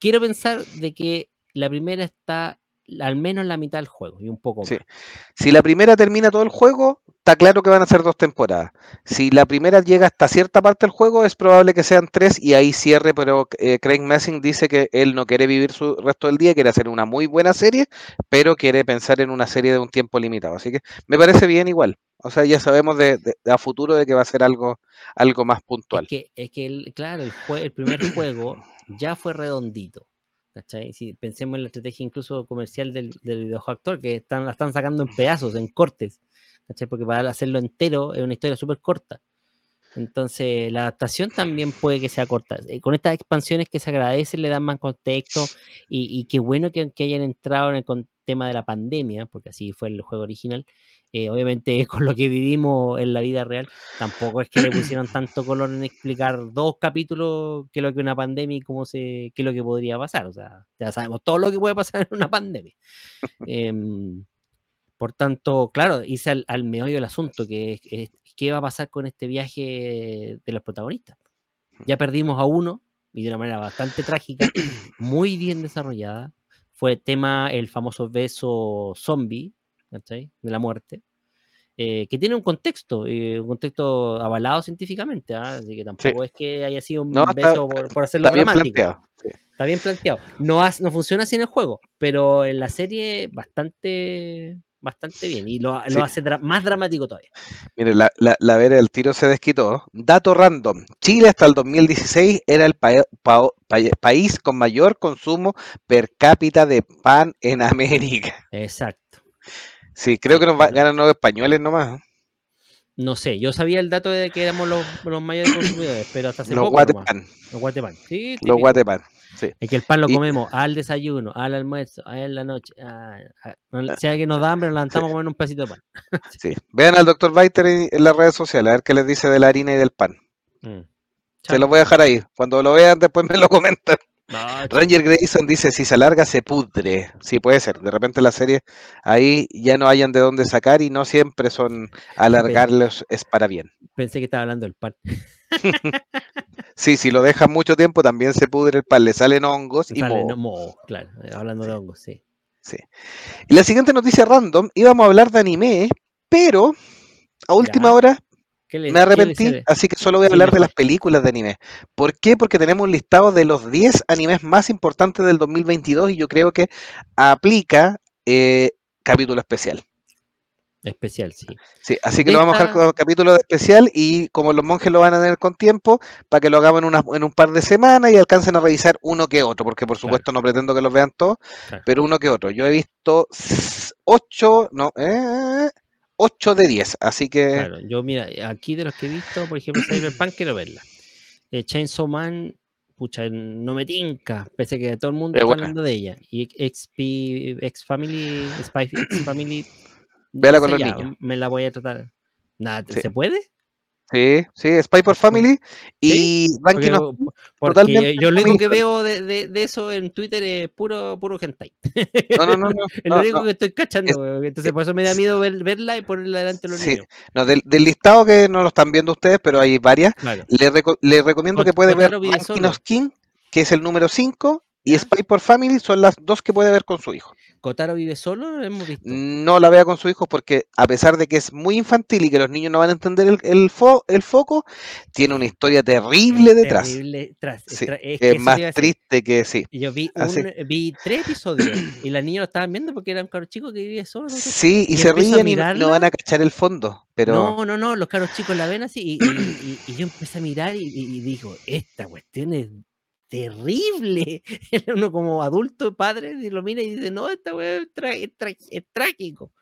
quiero pensar de que la primera está al menos la mitad del juego y un poco sí. Si la primera termina todo el juego, está claro que van a ser dos temporadas. Si la primera llega hasta cierta parte del juego, es probable que sean tres y ahí cierre, pero eh, Craig Messing dice que él no quiere vivir su resto del día, quiere hacer una muy buena serie, pero quiere pensar en una serie de un tiempo limitado. Así que me parece bien igual. O sea, ya sabemos de, a futuro de que va a ser algo, algo más puntual. Es que, es que el, claro, el, el primer juego ya fue redondito. Si pensemos en la estrategia incluso comercial del, del videojuego que están, la están sacando en pedazos, en cortes. Porque para hacerlo entero es una historia súper corta. Entonces, la adaptación también puede que sea corta. Eh, con estas expansiones que se agradecen, le dan más contexto y, qué bueno que, hayan entrado en el tema de la pandemia, porque así fue el juego original. Eh, obviamente, con lo que vivimos en la vida real, tampoco es que le pusieron tanto color en explicar dos capítulos que lo que una pandemia y cómo se, qué es lo que podría pasar. O sea, ya sabemos todo lo que puede pasar en una pandemia. Em, por tanto, claro, hice al, meollo del asunto, que es, qué va a pasar con este viaje de los protagonistas. Ya perdimos a uno, y de una manera bastante trágica, muy bien desarrollada. Fue tema el famoso beso zombie, ¿cachai? De la muerte. Eh, que tiene un contexto, eh, un contexto avalado científicamente, ¿ah? así que tampoco es que haya sido un beso por, hacerlo dramático. Está bien planteado. No, no funciona así en el juego, pero en la serie bastante bastante bien y lo, hace más dramático todavía. Mire, la, la, la Vera del tiro se desquitó. Dato random. Chile hasta el 2016 era el país con mayor consumo per cápita de pan en América. Exacto. Sí, creo que nos ganan los españoles nomás. No sé, yo sabía el dato de que éramos los, los mayores consumidores, pero hasta hace los poco. Los guatepan. Sí, los guatepan. Es que el pan lo comemos al desayuno, al almuerzo, a la noche. A, si alguien nos da hambre, nos levantamos a comer un pedacito de pan. sí. Vean al doctor Weiter en, las redes sociales, a ver qué les dice de la harina y del pan. Mm. Se los voy a dejar ahí. Cuando lo vean, después me lo comentan. Ranger Grayson dice, si se alarga se pudre. Sí, puede ser. De repente la serie ahí ya no hayan de dónde sacar y no siempre son alargarlos es para bien. Pensé que estaba hablando del pan. sí, si lo dejan mucho tiempo también se pudre el pan, le salen hongos y moho. claro, hablando de hongos, sí. Sí. Y la siguiente noticia random, íbamos a hablar de anime, pero a última hora me arrepentí, así que solo voy a hablar de las películas de anime. ¿Por qué? Porque tenemos un listado de los 10 animes más importantes del 2022 y yo creo que aplica eh, capítulo especial. Especial, sí. Sí, así que lo vamos a dejar con capítulo especial y como los monjes lo van a tener con tiempo, para que lo hagamos en, una, en un par de semanas y alcancen a revisar uno que otro, porque por supuesto no pretendo que los vean todos, pero uno que otro. Yo he visto 8, no, eh, 8 de 10, así que... Claro, yo mira, aquí de los que he visto, por ejemplo, Cyberpunk quiero verla. Eh, Chainsaw Man, pucha, no me tinca, pese a que todo el mundo está hablando de ella. Y XP, X Family, Spy X Family... Véala con los niños. Me la voy a tratar. Nada, ¿se puede? Sí, sí, Spy por Family y porque, porque yo lo único que veo de, de, de, eso en Twitter es puro, puro hentai. No, no, no. no es lo único que estoy cachando, entonces por eso me da miedo verla y ponerla delante de los sí. No, del, del, listado que no lo están viendo ustedes, pero hay varias, les, reco les, recomiendo que puede ver King, que es el número 5, y Spy por Family son las dos que puede ver con su hijo. ¿Kotaro vive solo? Hemos visto? No la vea con su hijo porque a pesar de que es muy infantil y que los niños no van a entender el, el, foco, tiene una historia terrible detrás. Terrible, es, más triste que sí. Yo vi, vi tres episodios y las niñas lo estaban viendo porque eran caros chicos que vivían solo. Sí, y, se ríen y no, van a cachar el fondo. Pero... No, no, no, los caros chicos la ven así y, y yo empecé a mirar y, digo, esta cuestión es terrible. Uno como adulto, padre, lo mira y dice, no, esta weá es, trágico.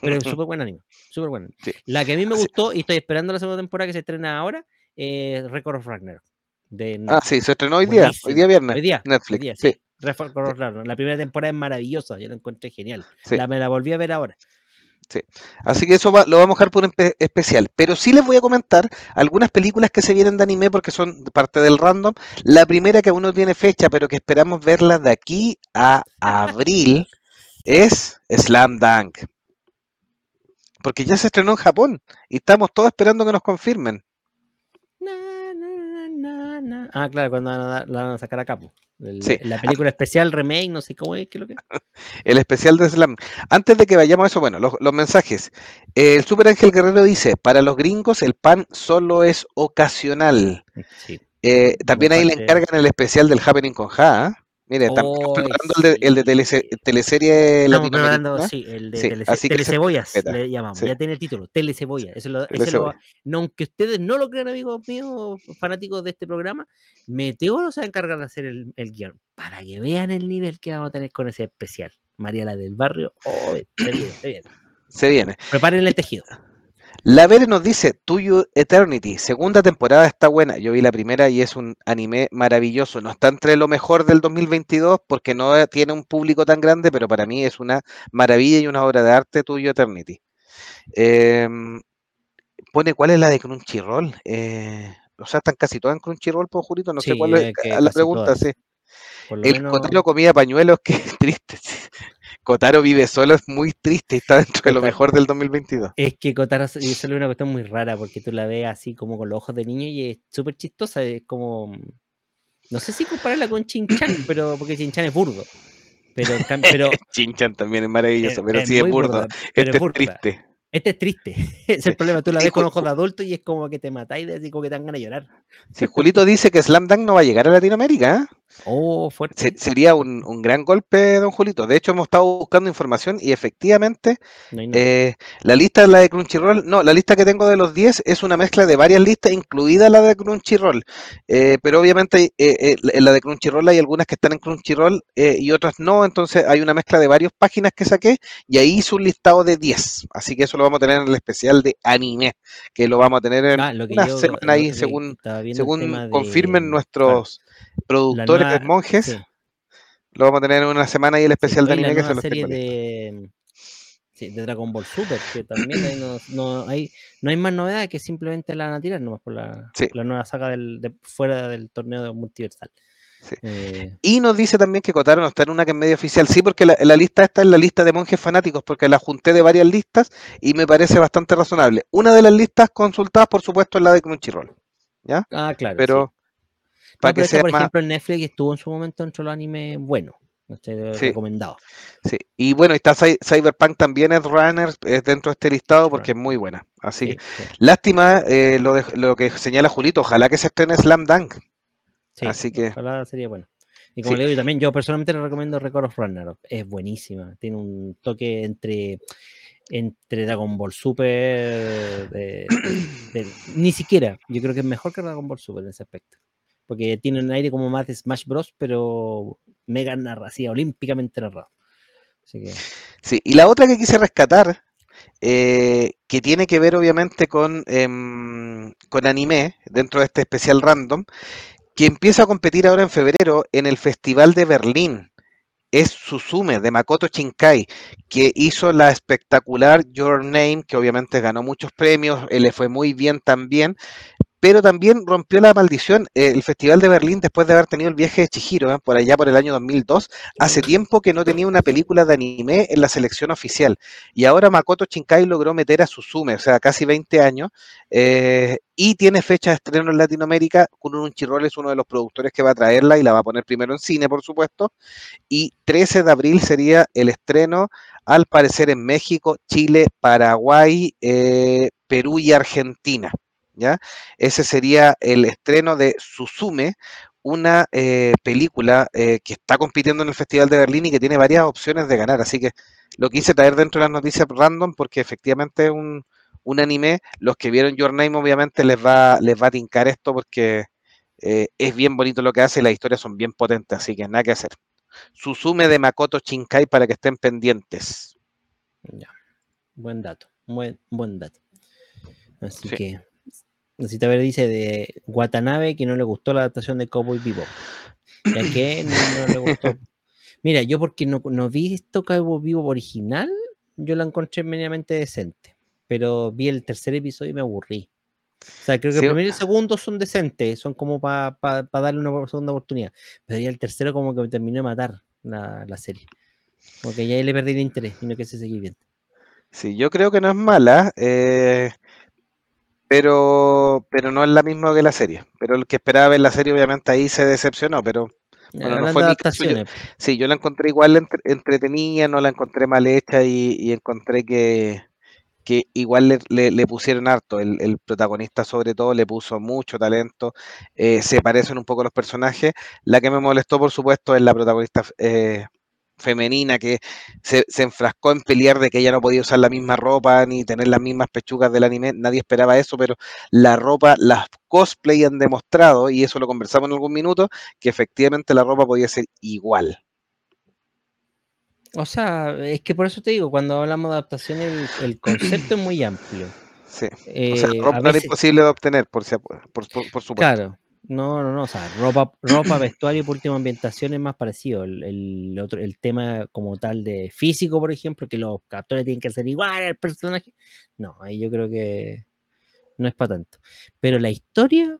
Pero es súper buen anime, súper bueno. La que a mí me gustó, y estoy esperando la segunda temporada que se estrena ahora, es Record of Ragnarok. De ah, sí, se estrenó hoy día, hoy día viernes. Hoy día, Netflix. sí. Record of Ragnarok. La primera temporada es maravillosa, yo la encontré genial. La, me la volví a ver ahora. Sí. Así que eso lo vamos a dejar por especial. Pero sí les voy a comentar algunas películas que se vienen de anime porque son parte del random. La primera que aún no tiene fecha, pero que esperamos verla de aquí a abril, es Slam Dunk. Porque ya se estrenó en Japón y estamos todos esperando que nos confirmen. Ah, claro, cuando la, van a sacar a capo. El- Sí. La película especial, remake, no sé cómo es, qué es lo que. El especial de Slam. Antes de que vayamos a eso, bueno, los, los mensajes. El Super Ángel Guerrero dice, para los gringos el pan solo es ocasional. Sí. Eh, también ahí le encargan el especial del Happening con Ja. Mire, están Oh, preparando el de, el de telese- teleserie Estamos sí, el de Sí, telece- se Telecebollas, respeta. le llamamos. Sí. Ya tiene el título, Telecebollas. Eso lo, Telecebollas. no, aunque ustedes no lo crean, amigos míos, fanáticos de este programa, Meteoro se va a encargar de hacer el, el guion. Para que vean el nivel que vamos a tener con ese especial. Mariela del Barrio. Oh, se se viene. Se viene. Preparen el tejido. La Vere nos dice, To You Eternity, segunda temporada está buena. Yo vi la primera y es un anime maravilloso. No está entre lo mejor del 2022 porque no tiene un público tan grande, pero para mí es una maravilla y una obra de arte To You Eternity. Em, pone cuál es la de Crunchyroll. Eh, o sea, están casi todas en Crunchyroll, por Jurito. No sé cuál es eh, que la pregunta. todas. Sí. Por lo El menos, comía pañuelos, que triste. sí. Kotaro vive solo, es muy triste y está dentro de lo mejor del 2022. es que Kotaro s- y sale una cuestión muy rara porque tú la ves así como con los ojos de niño y es súper chistosa. Es como. No sé si compararla con Chinchan, pero porque Chinchan es burdo. Pero, pero Chinchan también es maravilloso, es- pero es sí es burdo. burda, Este es burda. triste. Este es triste. es el problema. Tú la ves con ojos de adulto y es como que te matáis así como que te dan ganas de llorar. Si Julito dice que Slam Dunk no va a llegar a Latinoamérica, ¿eh? Oh, fuerte. Se- sería un, un gran golpe, don Julito. De hecho, hemos estado buscando información y efectivamente No eh, la lista, la de Crunchyroll, no, la lista que tengo de los 10 es una mezcla de varias listas, incluida la de Crunchyroll. Eh, pero obviamente eh, en la de Crunchyroll hay algunas que están en Crunchyroll y otras no, entonces hay una mezcla de varias páginas que saqué y ahí hice un listado de 10. Así que eso lo vamos a tener en el especial de anime, que lo vamos a tener en Ah, una yo semana ahí, según, según confirmen nuestros productores nueva- monjes. sí. Lo vamos a tener en una semana y el Sí, especial de oye, la anime que se serie de, sí, de Dragon Ball Super, que también no, no hay, no hay más novedad que simplemente la van a tirar nomás por la, la nueva saga del, de, fuera del torneo de multiversal. Sí. Eh, Y nos dice también que Kotaro no está en una que es medio oficial. Sí, porque la, la lista esta es la lista de monjes fanáticos, porque la junté de varias listas y me parece bastante razonable. Una de las listas consultadas, por supuesto, es la de Crunchyroll. ¿Ya? ah, claro. Pero. Para No, que sea por más. ejemplo, en Netflix estuvo en su momento entre los animes buenos, Sí. recomendado. Sí. Y bueno, está Cy- Cyberpunk también es runner, es dentro de este listado porque es muy buena. Así Sí, que, sí, lástima eh, lo, de- lo que señala Julito. Ojalá que se estrene Slam Dunk. sí, Así que- ojalá sería bueno. Y como le digo, yo también yo personalmente le recomiendo Record of Ragnarok. Es buenísima. Tiene un toque entre, entre Dragon Ball Super. de- de- ni siquiera. Yo creo que es mejor que Dragon Ball Super en ese aspecto. Porque tiene un aire como más de Smash Bros. Pero mega narrativa, olímpicamente narrado. Así que. Sí, y la otra que quise rescatar, eh, que tiene que ver obviamente con, em, con anime, dentro de este especial random, que empieza a competir ahora en febrero en el Festival de Berlín. Es Suzume de Makoto Shinkai, que hizo la espectacular Your Name, que obviamente ganó muchos premios, eh, le fue muy bien también, pero también rompió la maldición. eh, el Festival de Berlín, después de haber tenido el viaje de Chihiro, eh, por allá por el año 2002, hace tiempo que no tenía una película de anime en la selección oficial. Y ahora Makoto Shinkai logró meter a Suzume, o sea, casi 20 años, eh, y tiene fecha de estreno en Latinoamérica. Crunchyroll es uno de los productores que va a traerla y la va a poner primero en cine, por supuesto. Y 13 de abril sería el estreno, al parecer en México, Chile, Paraguay, Perú y Argentina. ¿Ya? Ese sería el estreno de Suzume, una eh, película eh, que está compitiendo en el Festival de Berlín y que tiene varias opciones de ganar. Así que lo quise traer dentro de las noticias random porque efectivamente es un, un anime. Los que vieron Your Name obviamente les va, les va a tincar esto porque eh, es bien bonito lo que hace y las historias son bien potentes, así que nada que hacer. Suzume de Makoto Shinkai para que estén pendientes. Ya. Buen dato. Buen, buen dato. Así Sí. que. Necesita ver, dice de Watanabe que no le gustó la adaptación de Cowboy Bebop. ¿Ya que no, le gustó? Mira, yo porque no, no vi visto Cowboy Bebop original, yo la encontré medianamente decente. Pero vi el tercer episodio y me aburrí. O sea, creo que Sí. el primero y el segundo son decentes, son como para darle una segunda oportunidad. Pero ya el tercero como que me terminó de matar la, la serie. Como que ya ahí le perdí el interés y no quise seguir viendo. Sí, yo creo que no es mala. eh, pero, pero no es la misma que la serie. Pero el que esperaba ver la serie, obviamente ahí se decepcionó, pero bueno, no fue mi caso. Yo, sí, yo la encontré igual entre, entretenida, no la encontré mal hecha y, y encontré que, que igual le, le, le pusieron harto. El, el, protagonista, sobre todo, le puso mucho talento. Eh, se parecen un poco los personajes. La que me molestó, por supuesto, es la protagonista eh, femenina que se, se, enfrascó en pelear de que ella no podía usar la misma ropa ni tener las mismas pechugas del anime. Nadie esperaba eso, pero la ropa, las cosplay han demostrado, y eso lo conversamos en algún minuto, que efectivamente la ropa podía ser igual. O sea, es que por eso te digo, cuando hablamos de adaptación, el, el concepto es muy amplio. Sí. Eh, o sea, ropa veces... era imposible de obtener, por, por, por, por, supuesto. Claro. No, no, no. O sea, ropa, ropa vestuario y por última ambientación es más parecido. El, el, otro, el tema como tal de físico, por ejemplo, que los captores tienen que ser igual al personaje. No, ahí yo creo que no es para tanto. Pero la historia,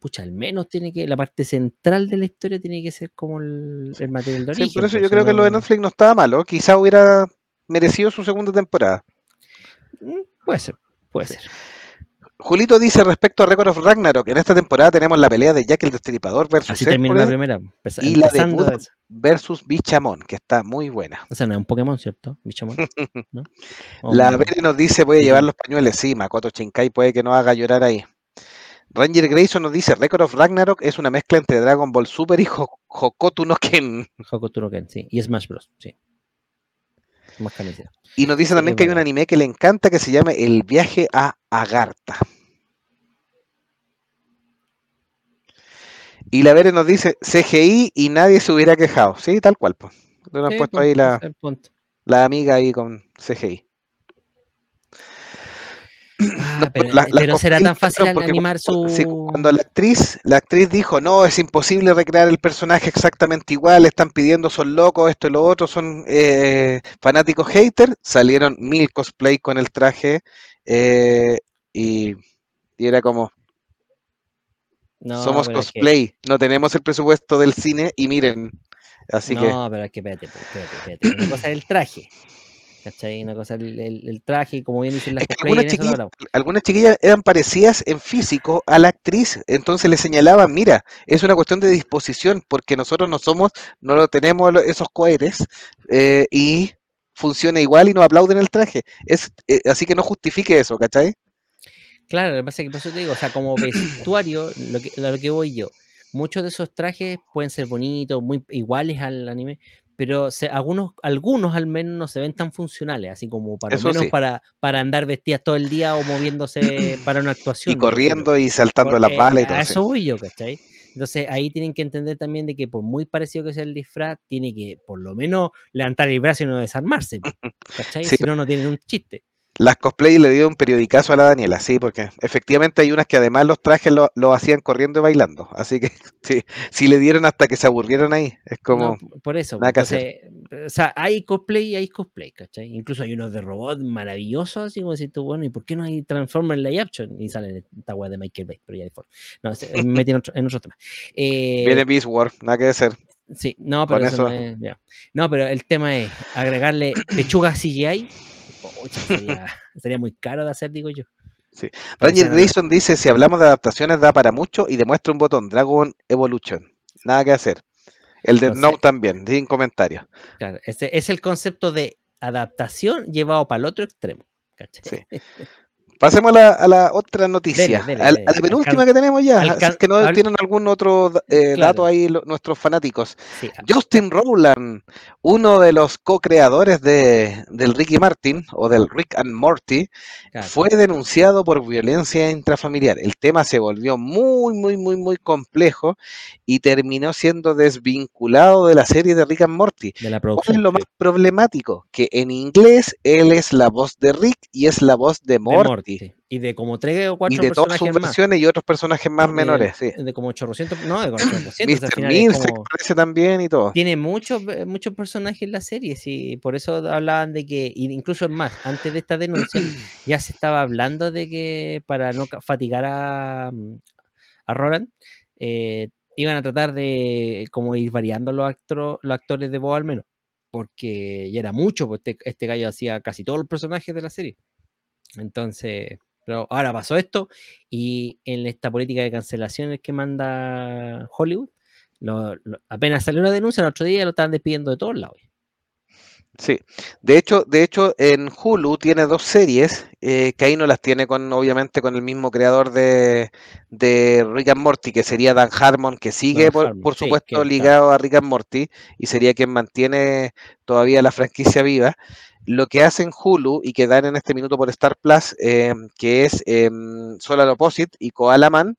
pucha, al menos tiene que, la parte central de la historia tiene que ser como el, el material de origen. Sí, por eso yo creo que lo de Netflix no estaba malo, quizá hubiera merecido su segunda temporada. Puede ser, puede ser. Julito dice respecto a Record of Ragnarok, en esta temporada tenemos la pelea de Jack el Destripador versus Así terminó la primera. y la de Buda versus Bichamon, que está muy buena. O sea, no es un Pokémon, ¿cierto? Bichamon. ¿no? la Bere nos dice, voy a llevar los pañuelos. Sí, Makoto Shinkai puede que nos haga llorar ahí. Ranger Grayson nos dice, Record of Ragnarok es una mezcla entre Dragon Ball Super y Hokotu no Ken. Hokotu no Ken, sí. Y Smash Bros, sí. Más. Y nos dice también que hay un anime que le encanta que se llama El viaje a Agartha. Y la Vere nos dice CGI y nadie se hubiera quejado. Sí, tal cual. Pues. Le han sí, puesto ahí la, la amiga ahí con CGI. Ah, no, pero, la, pero la será tan fácil animar su. Cuando la actriz, la actriz dijo, no, es imposible recrear el personaje exactamente igual, están pidiendo, son locos, esto y lo otro, son eh, fanáticos haters, salieron mil cosplay con el traje eh, y, y, era como. No, somos cosplay, es que... no tenemos el presupuesto del cine y miren. Así no, que. No, pero es que espérate, espérate, espérate. Una cosa es el traje. ¿Cachai? Una cosa, el, el, el, traje, como bien dicen las es que algunas, chiquillas, algunas chiquillas eran parecidas en físico a la actriz, entonces le señalaban, mira, es una cuestión de disposición, porque nosotros no somos, no lo tenemos esos cohetes, eh, y funciona igual y nos aplauden el traje. Es, eh, así que no justifique eso, ¿cachai? Claro, lo que pasa es que por eso te digo, o sea, como vestuario, lo que, lo que voy yo, muchos de esos trajes pueden ser bonitos, muy iguales al anime, pero se, algunos, algunos al menos no se ven tan funcionales, así como para menos sí. para, para andar vestidas todo el día o moviéndose para una actuación. Y corriendo y saltando Porque las balas y todo. A eso voy yo, ¿cachai? Entonces ahí tienen que entender también de que por muy parecido que sea el disfraz, tiene que por lo menos levantar el brazo y no desarmarse, ¿cachai? Sí. Si no, no tienen un chiste. Las cosplay le dio un periodicazo a la Daniela, sí, porque efectivamente hay unas que además los trajes lo, lo hacían corriendo y bailando. Así que sí, sí, le dieron hasta que se aburrieron ahí. Es como. No, por eso. Nada que entonces, o sea, hay cosplay y hay cosplay, ¿cachai? Incluso hay unos de robots maravillosos, así como decir tú, bueno, ¿y por qué no hay Transformers live action? Y salen esta web de Michael Bay, pero ya de forma. No, me metí en otro, en otro tema. Eh, Viene Beast War, nada que decir. Sí, no, pero eso, eso... No, es, no, pero el tema es agregarle pechuga CGI Sería, sería, muy caro de hacer, digo yo. Sí. Ranger Grayson dice, si hablamos de adaptaciones da para mucho y demuestra un botón, Dragon Evolution. Nada que hacer. El de No también, sin comentarios. Claro, ese es el concepto de adaptación llevado para el otro extremo. Sí. Pasemos a la, a la otra noticia, dele, a, la penúltima que tenemos ya, Alcan que no tienen algún otro eh, claro. dato ahí lo, nuestros fanáticos. Sí. Justin Rowland, uno de los co-creadores de, del Ricky Martin o del Rick and Morty, claro. fue denunciado por violencia intrafamiliar. El tema se volvió muy, muy, muy, muy complejo y terminó siendo desvinculado de la serie de Rick and Morty. De la ¿Cuál es lo más problemático? Que en inglés él es la voz de Rick y es la voz de Morty. De Morty. Sí. Y de como tres o cuatro y de todas sus versiones más. y otros personajes más de, menores, sí. De como 800, no, de 800. Mr. Como, aparece también y todo. Tiene muchos, muchos personajes en la serie, sí, por eso hablaban de que, incluso es más, antes de esta denuncia, ya se estaba hablando de que para no fatigar a, a Roland, eh, iban a tratar de como ir variando los, actor, los actores de voz al menos, porque ya era mucho, pues este, este gallo hacía casi todos los personajes de la serie. Entonces, Pero ahora pasó esto y en esta política de cancelaciones que manda Hollywood, apenas salió una denuncia, el otro día lo estaban despidiendo de todos lados. Sí, de hecho, de hecho en Hulu tiene dos series eh, que ahí no las tiene con, obviamente, con el mismo creador de, Rick and Morty, que sería Dan Harmon, que sigue, por, supuesto, ligado a Rick and Morty y sería quien mantiene todavía la franquicia viva. Lo que hacen Hulu y que dan en este minuto por Star Plus, eh, que es eh, Solar Opposite y Koala Man,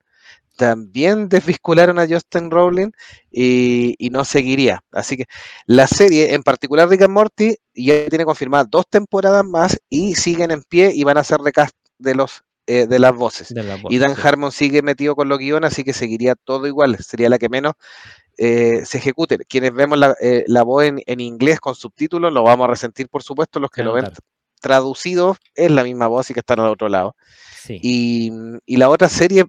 también desvincularon a Justin Rowling y, no seguiría. Así que la serie, en particular Rick and Morty, ya tiene confirmadas dos temporadas más y siguen en pie y van a hacer recast de los eh, de las voces. y Dan Harmon sigue metido con los guiones, así que seguiría todo igual. Sería la que menos eh, se ejecute. Quienes vemos la, eh, voz en, inglés con subtítulos, lo vamos a resentir, por supuesto, los que lo ven traducido es la misma voz y que están al otro lado. Y, y, la otra serie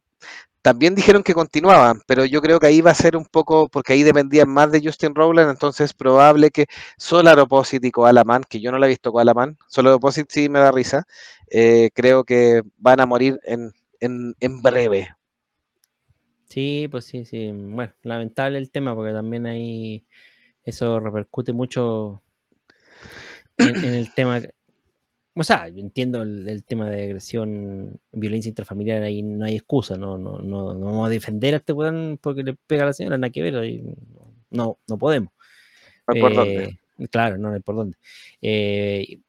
también dijeron que continuaban, pero yo creo que ahí va a ser un poco, porque ahí dependían más de Justin Rowland, entonces es probable que Solar Opposite y Koala que yo no la he visto Koala Man, Solar Opposite sí me da risa, eh, creo que van a morir en, en, breve. Sí, pues sí, sí. Bueno, lamentable el tema, porque también ahí eso repercute mucho en el tema o sea, yo entiendo el, tema de agresión, violencia intrafamiliar, ahí no hay excusa, no, no, no, no vamos a defender a este weón porque le pega a la señora, nada que ver, ahí no, no podemos. No por dónde. Eh, claro, no, hay por dónde. Eh,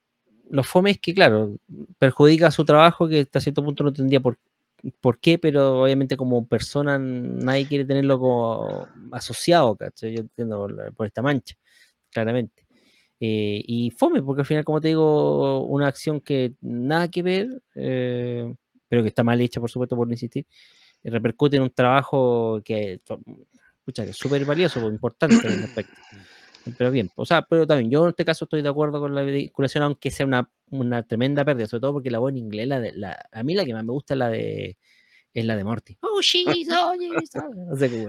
lo fome es que, claro, perjudica su trabajo, que hasta cierto punto no tendría por, por qué, pero obviamente como persona nadie quiere tenerlo como asociado, ¿cachai? Yo entiendo por esta mancha, claramente. Eh, y fome, porque al final, como te digo, una acción que nada que ver, eh, pero que está mal hecha, por supuesto, por no insistir, repercute en un trabajo que, escucha, es súper valioso, importante en el aspecto. Pero bien, o sea, pero también yo en este caso estoy de acuerdo con la vinculación, aunque sea una, una tremenda pérdida, sobre todo porque la voz en inglés, la de, la, a mí la que más me gusta es la de es la de Morty. Oh, she's, oh,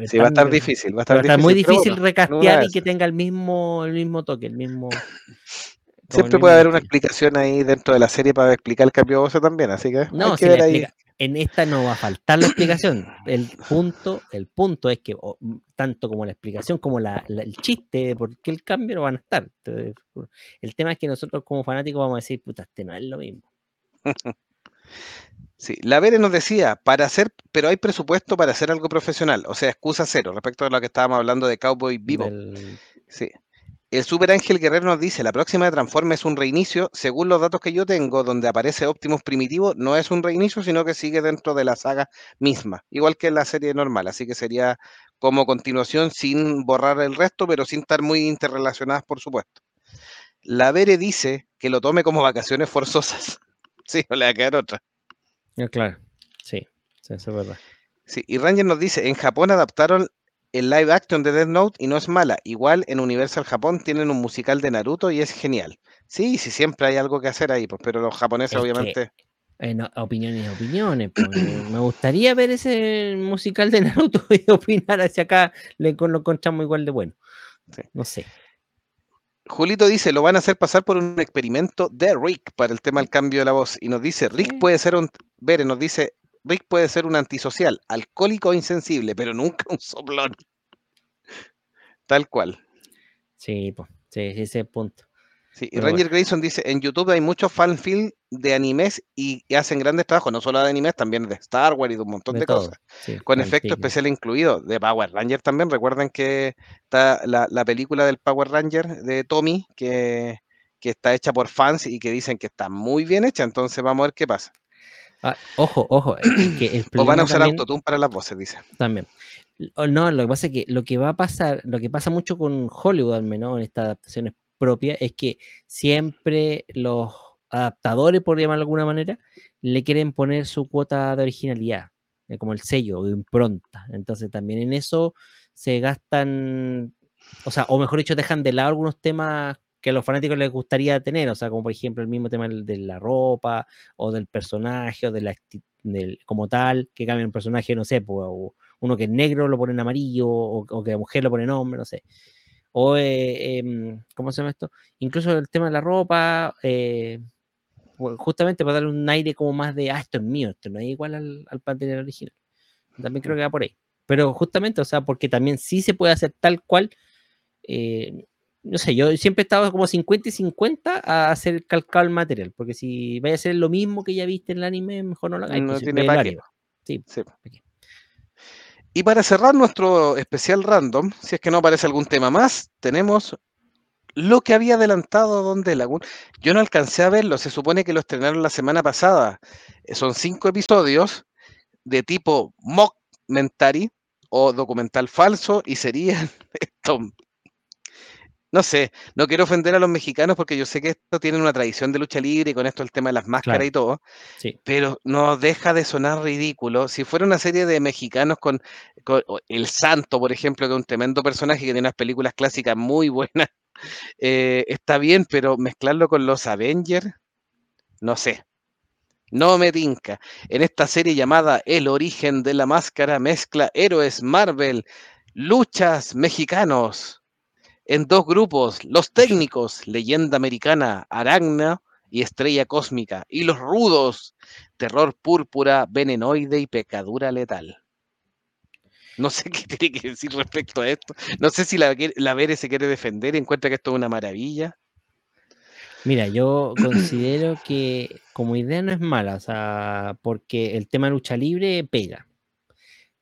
sí, va a estar difícil. Va a estar, muy difícil recastear y que tenga el mismo, el mismo toque, el mismo. Siempre puede haber una explicación ahí dentro de la serie para explicar el cambio de voz también, así que no, hay que ver ahí. En esta no va a faltar la explicación. El punto, el punto es que tanto como la explicación como la, el chiste de por qué el cambio no van a estar. el tema es que nosotros como fanáticos vamos a decir, puta, este no es lo mismo. Sí, la Vere nos decía, para hacer, pero hay presupuesto para hacer algo profesional, o sea, excusa cero, respecto a lo que estábamos hablando de Cowboy Vivo. Sí. El Super Ángel Guerrero nos dice, la próxima de Transforme es un reinicio, según los datos que yo tengo, donde aparece Optimus Primitivo, no es un reinicio, sino que sigue dentro de la saga misma, igual que en la serie normal, así que sería como continuación sin borrar el resto, pero sin estar muy interrelacionadas, por supuesto. La Vere dice que lo tome como vacaciones forzosas. sí, no le va a quedar otra. Ah, claro, sí, eso es verdad. Sí, y Ranger nos dice, en Japón adaptaron el live action de Death Note y no es mala. Igual en Universal Japón tienen un musical de Naruto y es genial. Sí, sí, siempre hay algo que hacer ahí, pues, pero los japoneses obviamente... opiniones, opiniones. Pues, me gustaría ver ese musical de Naruto y opinar hacia acá. Le, lo encontramos igual de bueno. No sé. Julito dice, lo van a hacer pasar por un experimento de Rick para el tema del cambio de la voz. Y nos dice, Rick puede ser un... Bere nos dice, Rick puede ser un antisocial, alcohólico e insensible, pero nunca un soplón. Tal cual. Sí, pues, sí, ese punto. Sí, y Ranger Grayson dice, en YouTube hay muchos fanfilm de animes y, hacen grandes trabajos, no solo de animes, también de Star Wars y de un montón de, cosas, con efectos especiales incluidos, de Power Ranger también, recuerden que está la, película del Power Ranger de Tommy, que, está hecha por fans y que dicen que está muy bien hecha, entonces vamos a ver qué pasa. Ah, ojo, ojo. o van a usar autotune para las voces, dice. También. No, lo que pasa es que lo que va a pasar, lo que pasa mucho con Hollywood al menos en estas adaptaciones propia es que siempre los adaptadores, por llamarlo de alguna manera, le quieren poner su cuota de originalidad, eh, como el sello de impronta. Entonces también en eso se gastan, o sea, o mejor dicho, dejan de lado algunos temas que a los fanáticos les gustaría tener, o sea, como por ejemplo el mismo tema de la ropa, o del personaje, o de la del, como tal, que cambien un personaje, no sé, pues, uno que es negro lo ponen amarillo, o, que la mujer lo pone hombre, no sé o, eh, em, ¿cómo se llama esto? Incluso el tema de la ropa, eh, justamente para darle un aire como más de, ah, esto es mío, esto no es igual al, al material original. También creo que va por ahí. Pero justamente, o sea, porque también sí se puede hacer tal cual. Eh, no sé, yo siempre he estado como 50 y 50 a hacer calcado el material, porque si vaya a ser lo mismo que ya viste en el anime, mejor no lo hagáis. No pues, tiene ve pa' el qué. anime. Sí. Y para cerrar nuestro especial random, si es que no aparece algún tema más, tenemos lo que había adelantado Don Delagun. Yo no alcancé a verlo, se supone que lo estrenaron la semana pasada. Eh, Son cinco episodios de tipo mockumentary o documental falso y serían esto. No sé, no quiero ofender a los mexicanos porque yo sé que esto tiene una tradición de lucha libre y con esto el tema de las máscaras Claro. y todo, Sí, pero no deja de sonar ridículo. Si fuera una serie de mexicanos con, El Santo, por ejemplo, que es un tremendo personaje que tiene unas películas clásicas muy buenas, eh, está bien, pero mezclarlo con los Avengers, no sé. No me tinca. En esta serie llamada El origen de la máscara mezcla héroes Marvel, luchas mexicanos en dos grupos, los técnicos, leyenda americana, Aragna y estrella cósmica, y los rudos, terror púrpura, venenoide y pecadura letal. No sé qué tiene que decir respecto a esto. No sé si la, la Vere se quiere defender y encuentra que esto es una maravilla. Mira, yo considero que como idea no es mala, o sea, porque el tema lucha libre pega.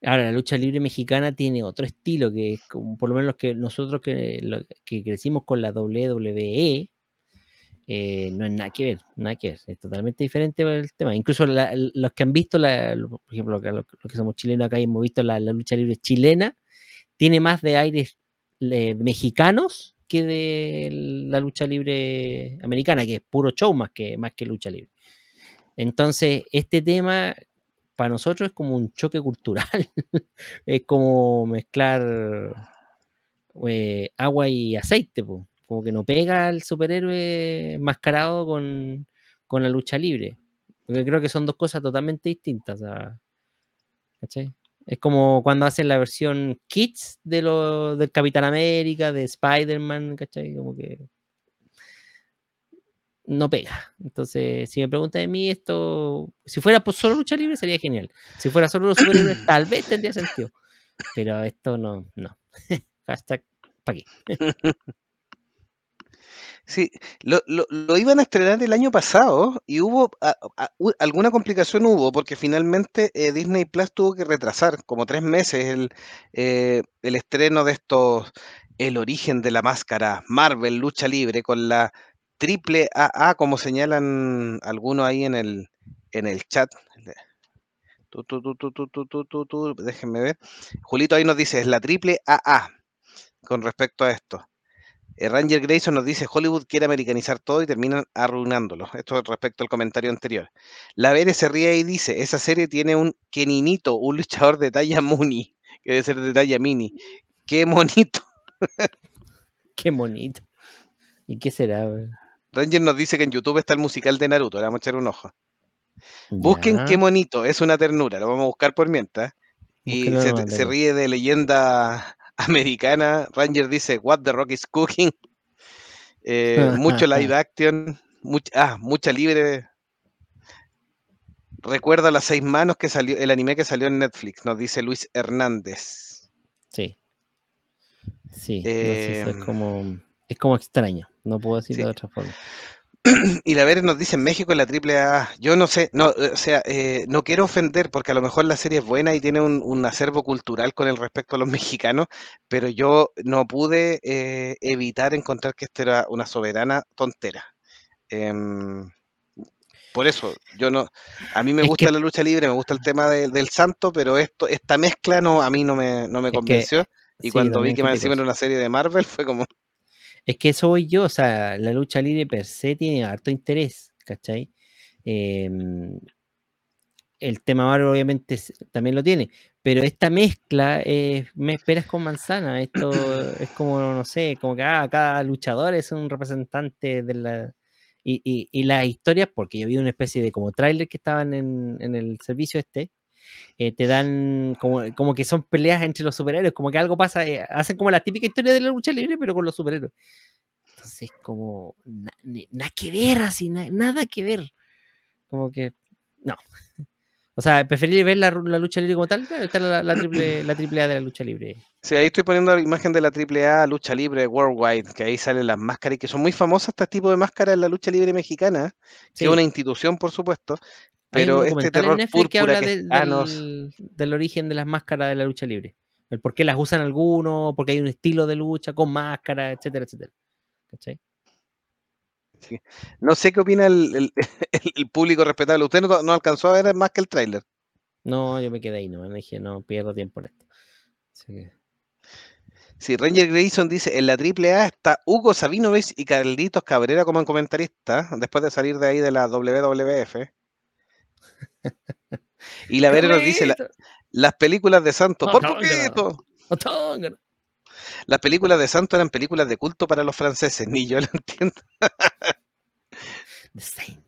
Ahora, la lucha libre mexicana tiene otro estilo que es por lo menos que nosotros que, que crecimos con la WWE, eh, no es nada que ver, nada que ver, es totalmente diferente el tema. Incluso los que han visto, por ejemplo, los que, somos chilenos acá y hemos visto la, la lucha libre chilena, tiene más de aires eh, mexicanos que de la lucha libre americana, que es puro show más que, más que lucha libre. Entonces, este tema para nosotros es como un choque cultural, es como mezclar eh, agua y aceite, como que no pega el superhéroe enmascarado con, con la lucha libre, porque creo que son dos cosas totalmente distintas. ¿cachai? Es como cuando hacen la versión Kids de lo, del Capitán América, de Spider-Man, ¿cachai? Como que no pega. Entonces, si me preguntas de mí, esto, si fuera por solo lucha libre, sería genial. Si fuera solo los superhéroes, tal vez tendría sentido. Pero esto no, no. Hashtag, ¿para qué? Sí, lo, lo- lo iban a estrenar el año pasado y hubo a- a- u- alguna complicación hubo porque finalmente eh, Disney Plus tuvo que retrasar como tres meses el, eh, el estreno de estos El origen de la máscara Marvel Lucha Libre con la triple AA, como señalan algunos ahí en el, en el chat. Tú, tú, tú, déjenme ver. Julito ahí nos dice, es la triple AA con respecto a esto. Eh, Ranger Grayson nos dice, Hollywood quiere americanizar todo y terminan arruinándolo. Esto respecto al comentario anterior. La Vélez se ríe y dice, esa serie tiene un Keninito, un luchador de talla muni, que debe ser de talla mini. ¡Qué monito! ¡Qué monito! ¿Y qué será? Bro? Ranger nos dice que en YouTube está el musical de Naruto, le vamos a echar un ojo. Busquen Ya, qué monito, es una ternura, lo vamos a buscar por mientras. Y se, ríe de leyenda americana. Ranger dice, What the Rock is cooking. Eh, mucho live action, much- ah, mucha libre. Recuerda las seis manos que salió, el anime que salió en Netflix, nos dice Luis Hernández. Sí. Sí, no sé, eso es Em, como, es como extraño. No puedo decirlo sí. de otra forma. Y la Vere nos dice en México en la triple A. Yo no sé, no, o sea, eh, no quiero ofender porque a lo mejor la serie es buena y tiene un, un acervo cultural con el respecto a los mexicanos, pero yo no pude eh, evitar encontrar que esto era una soberana tontera. Em, por eso, yo no, a mí me Es gusta que- la lucha libre, me gusta el tema de- del santo, pero esto, esta mezcla no, a mí no me, no me que- convenció. y sí, cuando vi que critico encima era una serie de Marvel, fue como, Es que eso voy yo, o sea, la lucha libre per se tiene harto interés, ¿cachai? Em, el tema Marvel obviamente también lo tiene, pero esta mezcla es me esperas con manzana, esto es como, no sé, como que ah, cada luchador es un representante de la... Y, y, y las historias, porque yo vi una especie de como tráiler que estaban en, en el servicio este, eh, te dan como, como que son peleas entre los superhéroes, como que algo pasa, eh, hacen como la típica historia de la lucha libre, pero con los superhéroes. Entonces, como na- nada que ver, así, na- nada que ver. Como que, no. O sea, preferir ver la, la lucha libre como tal, está la, la, triple, la triple A de la lucha libre. Sí, ahí estoy poniendo la imagen de la AAA lucha libre worldwide, que ahí salen las máscaras y que son muy famosas este tipo de máscaras en la lucha libre mexicana, Sí. que es una institución, por supuesto, Hay un pero este documental en terror Netflix que habla que de- del, origen de las máscaras de la lucha libre. El por qué las usan algunos, porque hay un estilo de lucha con máscara, etcétera, etcétera. ¿Cachai? no sé qué opina el, el- el- el público respetable. Usted no, no alcanzó a ver más que el tráiler. No, yo me quedé ahí, no, dije, no pierdo tiempo en esto. Así que- Sí, Ranger Grayson dice, en la AAA está Hugo Sabinovich y Carlitos Cabrera como comentarista, después de salir de ahí de la WWF. Y la Vero nos dice, las películas de Santos, No, por poquito. Las películas de Santos eran películas de culto para los franceses, ni yo lo entiendo. The Saint.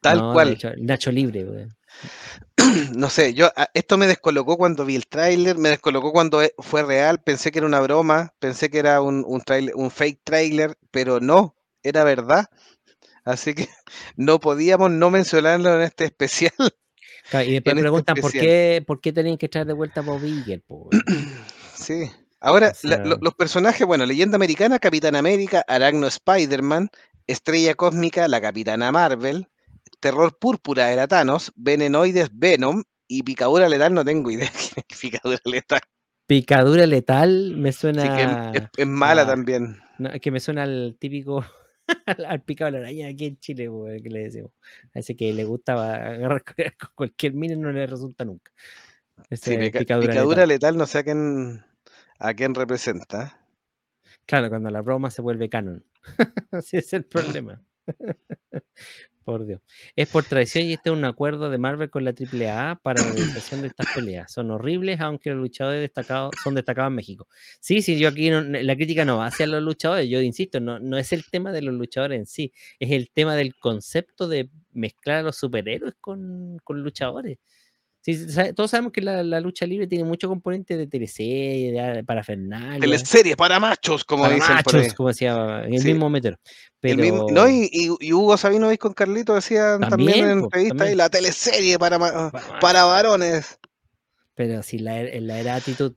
Tal No, cual. Nacho, Nacho Libre, güey. No sé, yo a- esto me descolocó cuando vi el tráiler, me descolocó cuando e- fue real, pensé que era una broma, pensé que era un, un, tráiler- un fake trailer, pero no, era verdad. Así que no podíamos no mencionarlo en este especial. Claro, y después En este preguntan por qué, por qué tenían que traer de vuelta a Bob Iger. Sí. Ahora, O la- sea- lo- los personajes, bueno, Leyenda Americana, Capitán América, Aragno Spider-Man, Estrella Cósmica, la Capitana Marvel, Terror Púrpura era Thanos, Venenoides Venom y Picadura Letal, no tengo idea es Picadura Letal. Picadura letal me Sí suena. que es, es mala a- también. no, que me suena al típico. al, picado de la araña aquí en Chile, güey, que le decimos. Así que le gustaba agarrar cualquier mina y no le resulta nunca. Ese Sí, es pica- picadura picadura, letal. letal. no sé a quién, a quién representa. Claro, cuando la broma se vuelve canon. Así es el problema. Por Dios. Es por traición y este es un acuerdo de Marvel con la AAA para la realización de estas peleas. Son horribles, aunque los luchadores destacados son destacados en México. Sí, sí, yo aquí no- la crítica no va hacia los luchadores, yo insisto, no, no es el tema de los luchadores en sí, es el tema del concepto de mezclar a los superhéroes con, con luchadores. Sí, todos sabemos que la, la lucha libre tiene mucho componente de teleserie, de parafernalia. Teleserie para machos, como para dicen por ahí. machos, como decía el Sí. mismo metero. El Pero mismo- no, y, y- y Hugo Sabinovich con Carlito decían también, También, en po, entrevista ahí, también. la teleserie para, Para para varones. Pero si la, en la era actitud.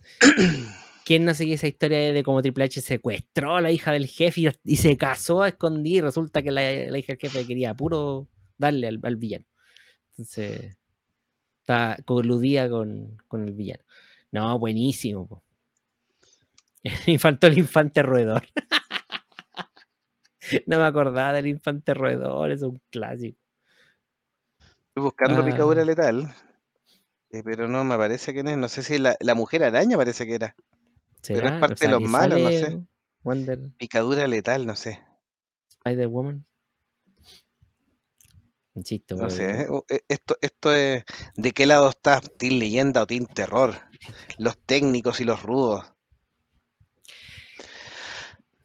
¿Quién no seguía esa historia de, de cómo Triple H secuestró a la hija del jefe y, y se casó a escondidas? y Resulta que la, la hija del jefe quería puro darle al, al villano. Entonces, está coludida con, con el villano. No, buenísimo. po. Y faltó el infante roedor. no me acordaba del infante roedor, es un clásico. Estoy buscando Ah. picadura letal, eh, pero no me parece quién es. No sé si la, la mujer araña parece que era. Pero es parte O sea, de los malos, no sé. Wonder Picadura letal, no sé. Spider-Woman. Insisto, No sé. eh, Esto, esto es. ¿De qué lado está? ¿Team Leyenda o Team Terror? Los técnicos y los rudos.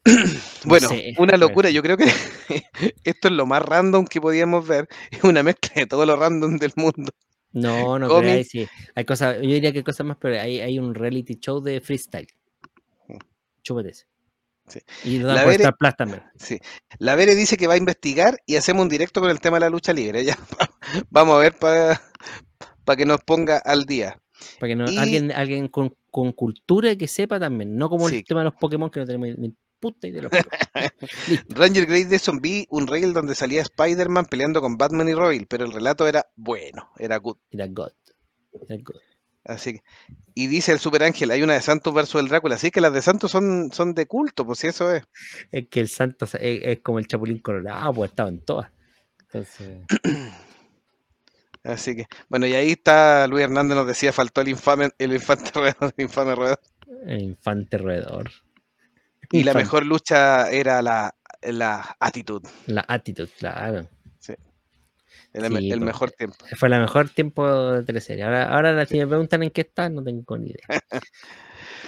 Bueno, sé, una pero- locura. Yo creo que esto es lo más random que podíamos ver. Es una mezcla de todo lo random del mundo. No, no cómic. creáis, sí. Hay cosas, yo diría que hay cosas más, pero hay, hay un reality show de freestyle. Chúpate ese. Sí. Y La también. Sí. La Vere dice que va a investigar y hacemos un directo con el tema de la lucha libre. Ya vamos a ver para que nos ponga al día. Para que no, Y- alguien, alguien con, con cultura que sepa también, no como Sí. el tema de los Pokémon que no tenemos ni puta idea. Ranger Grey de Zombie, un reel donde salía Spider-Man peleando con Batman y Robin, pero el relato era bueno, era good. Era God. Era God. Así que, y dice el Super Ángel, hay una de Santos versus el Drácula, así que las de Santos son, son de culto, pues si eso es. Es que el santo es, es como el Chapulín Colorado, pues estaba en todas. Entonces, Así que, bueno, y ahí está Luis Hernández nos decía, faltó el infame, el infante roedor, el infame roedor. el infante roedor. Y la mejor lucha era la, la actitud, La actitud, claro. El, Sí, el pues. mejor tiempo. Fue la mejor tiempo de teleserie. Ahora, ahora si me preguntan en qué está, no tengo ni idea.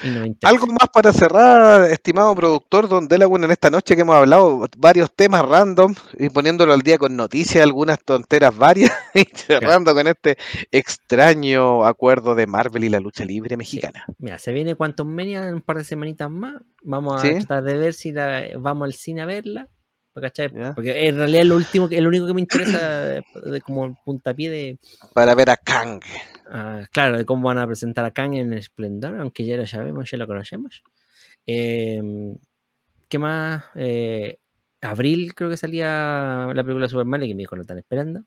No. Algo más para cerrar, estimado productor Don Delaguna, en esta noche que hemos hablado varios temas random y poniéndolo al día con noticias, algunas tonteras varias y cerrando con este extraño acuerdo de Marvel y la lucha libre mexicana. Mira, se viene Quantum Mania en un par de semanitas más. Vamos a Sí. tratar de ver si la, vamos al cine a verla. ¿Cachai? Porque en realidad es lo último, lo único que me interesa de, como el puntapié de, Para ver a Kang. ah, claro, de cómo van a presentar a Kang en el esplendor, aunque ya lo sabemos, ya lo conocemos. Em, ¿Qué más? Eh, abril creo que salía la película de Super Mario, que mi hijo lo están esperando.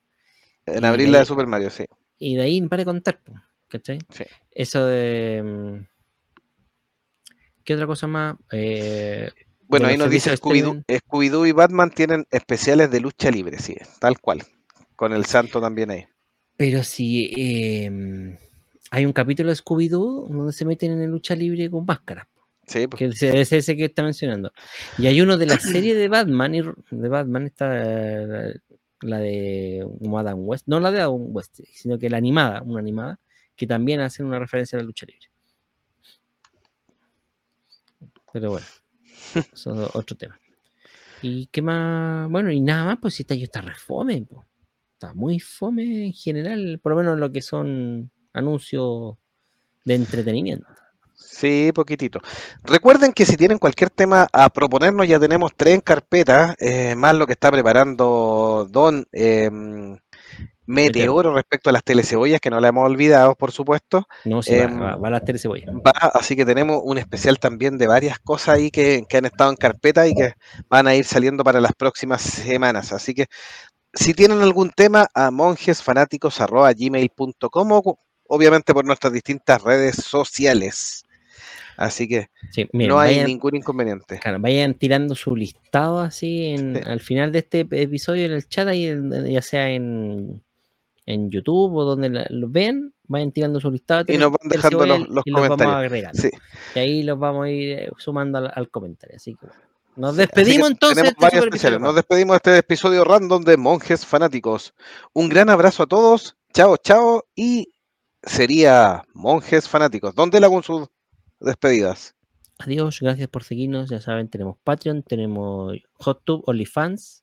En Y abril de la de Super Mario, sí. Y de ahí para de contar, ¿cachai? Sí. Eso de... mm, ¿Qué otra cosa más? Eh, Bueno, ahí nos dice Scooby-Doo Scooby-Doo y Batman tienen especiales de lucha libre, sí, tal cual. Con el santo también ahí. pero si em, hay un capítulo de Scooby-Doo donde se meten en lucha libre con máscaras. Sí, pues, que es es ese que está mencionando. Y hay uno de la serie de Batman, y de Batman está la, de Adam West, no la de Adam West, sino que la animada, una animada, que también hacen una referencia a la lucha libre. Pero bueno, eso es otro tema. ¿Y qué más? Bueno, y nada más, pues si está yo está re fome, está muy fome en general, por lo menos lo que son anuncios de entretenimiento. Sí, poquitito. Recuerden que si tienen cualquier tema a proponernos, ya tenemos tres en carpeta, eh, más lo que está preparando Don eh, Meteoro respecto a las telecebollas, que no la hemos olvidado, por supuesto. No, si va, Em, va, va a las tres cebollas. Va, así que tenemos un especial también de varias cosas ahí que, que han estado en carpeta y que van a ir saliendo para las próximas semanas. Así que si tienen algún tema, a monjesfanáticos.gmail.com o obviamente por nuestras distintas redes sociales. Así que Sí, miren, no hay vayan, ningún inconveniente. claro, vayan tirando su listado así en, Sí. al final de este episodio en el chat, ahí ya sea en, en YouTube o donde la- lo vean, vayan tirando su listado. Y nos van dejando los, los y los vamos comentarios. agregando. Sí, Y ahí los vamos a ir eh, sumando al, al comentario. Así que. Nos despedimos entonces. Este Nos despedimos de este episodio random de Monjes Fanáticos. Un gran abrazo a todos. Chao, chao. Y sería Monjes Fanáticos. ¿Dónde le hago sus despedidas? Adiós, gracias por seguirnos. Ya saben, tenemos Patreon, tenemos HotTube, OnlyFans,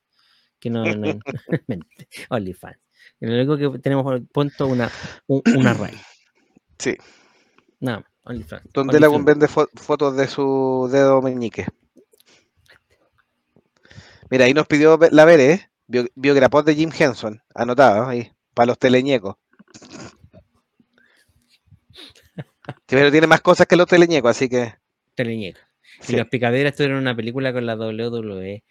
que no, no Mentira, OnlyFans. Lo único que tenemos punto una, un- una raíz. Sí. Nada, más, OnlyFans. Donde la vende fo- fotos de su dedo meñique. Mira, ahí nos pidió la Bere, ¿eh? Bio- biograpos de Jim Henson, anotado ahí, para los teleñecos. Pero tiene más cosas que los teleñecos, así que. Teleñeco. Y sí. los picaderas tuvieron una película con la WWE.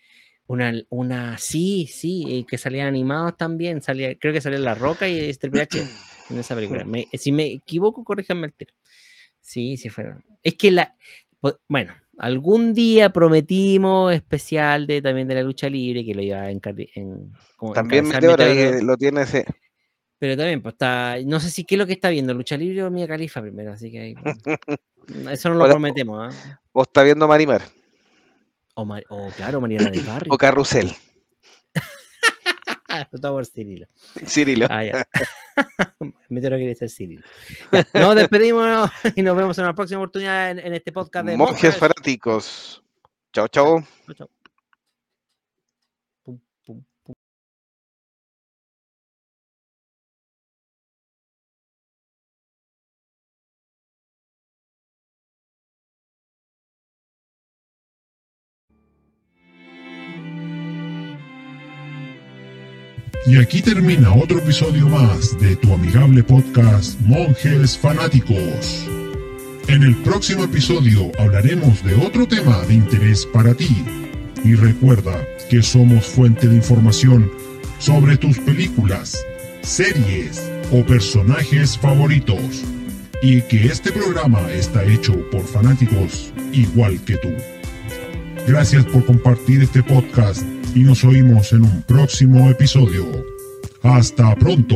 Una, una, sí, sí, eh, que salían animados también. Salía, creo que salía La Roca y este PH en esa película. Me- si me equivoco, corríjanme el tiro. Sí, sí fueron. Es que la, po- bueno, algún día prometimos especial de también de la lucha libre que lo iba a encarri- en, como También ahí lo tiene ese. pero también pues está, no sé si qué es lo que está viendo, lucha libre o Mia Califa primero, así que ahí, eso no lo prometemos, ¿ah? O está viendo Marimar. O, Mar- o claro, Mariana del Barrio. O Carrusel. Está por Cirilo. Cirilo. Ah, ya. Meteoro quiere ser Cirilo. Ya, Nos despedimos y nos vemos en la próxima oportunidad en, en este podcast de Monjes fanáticos. Chao, chao. Chau, chau. Y aquí termina otro episodio más de tu amigable podcast Monjes Fanáticos. En el próximo episodio hablaremos de otro tema de interés para ti. Y recuerda que somos fuente de información sobre tus películas, series o personajes favoritos. Y que este programa está hecho por fanáticos igual que tú. Gracias por compartir este podcast y nos oímos en un próximo episodio. Hasta pronto.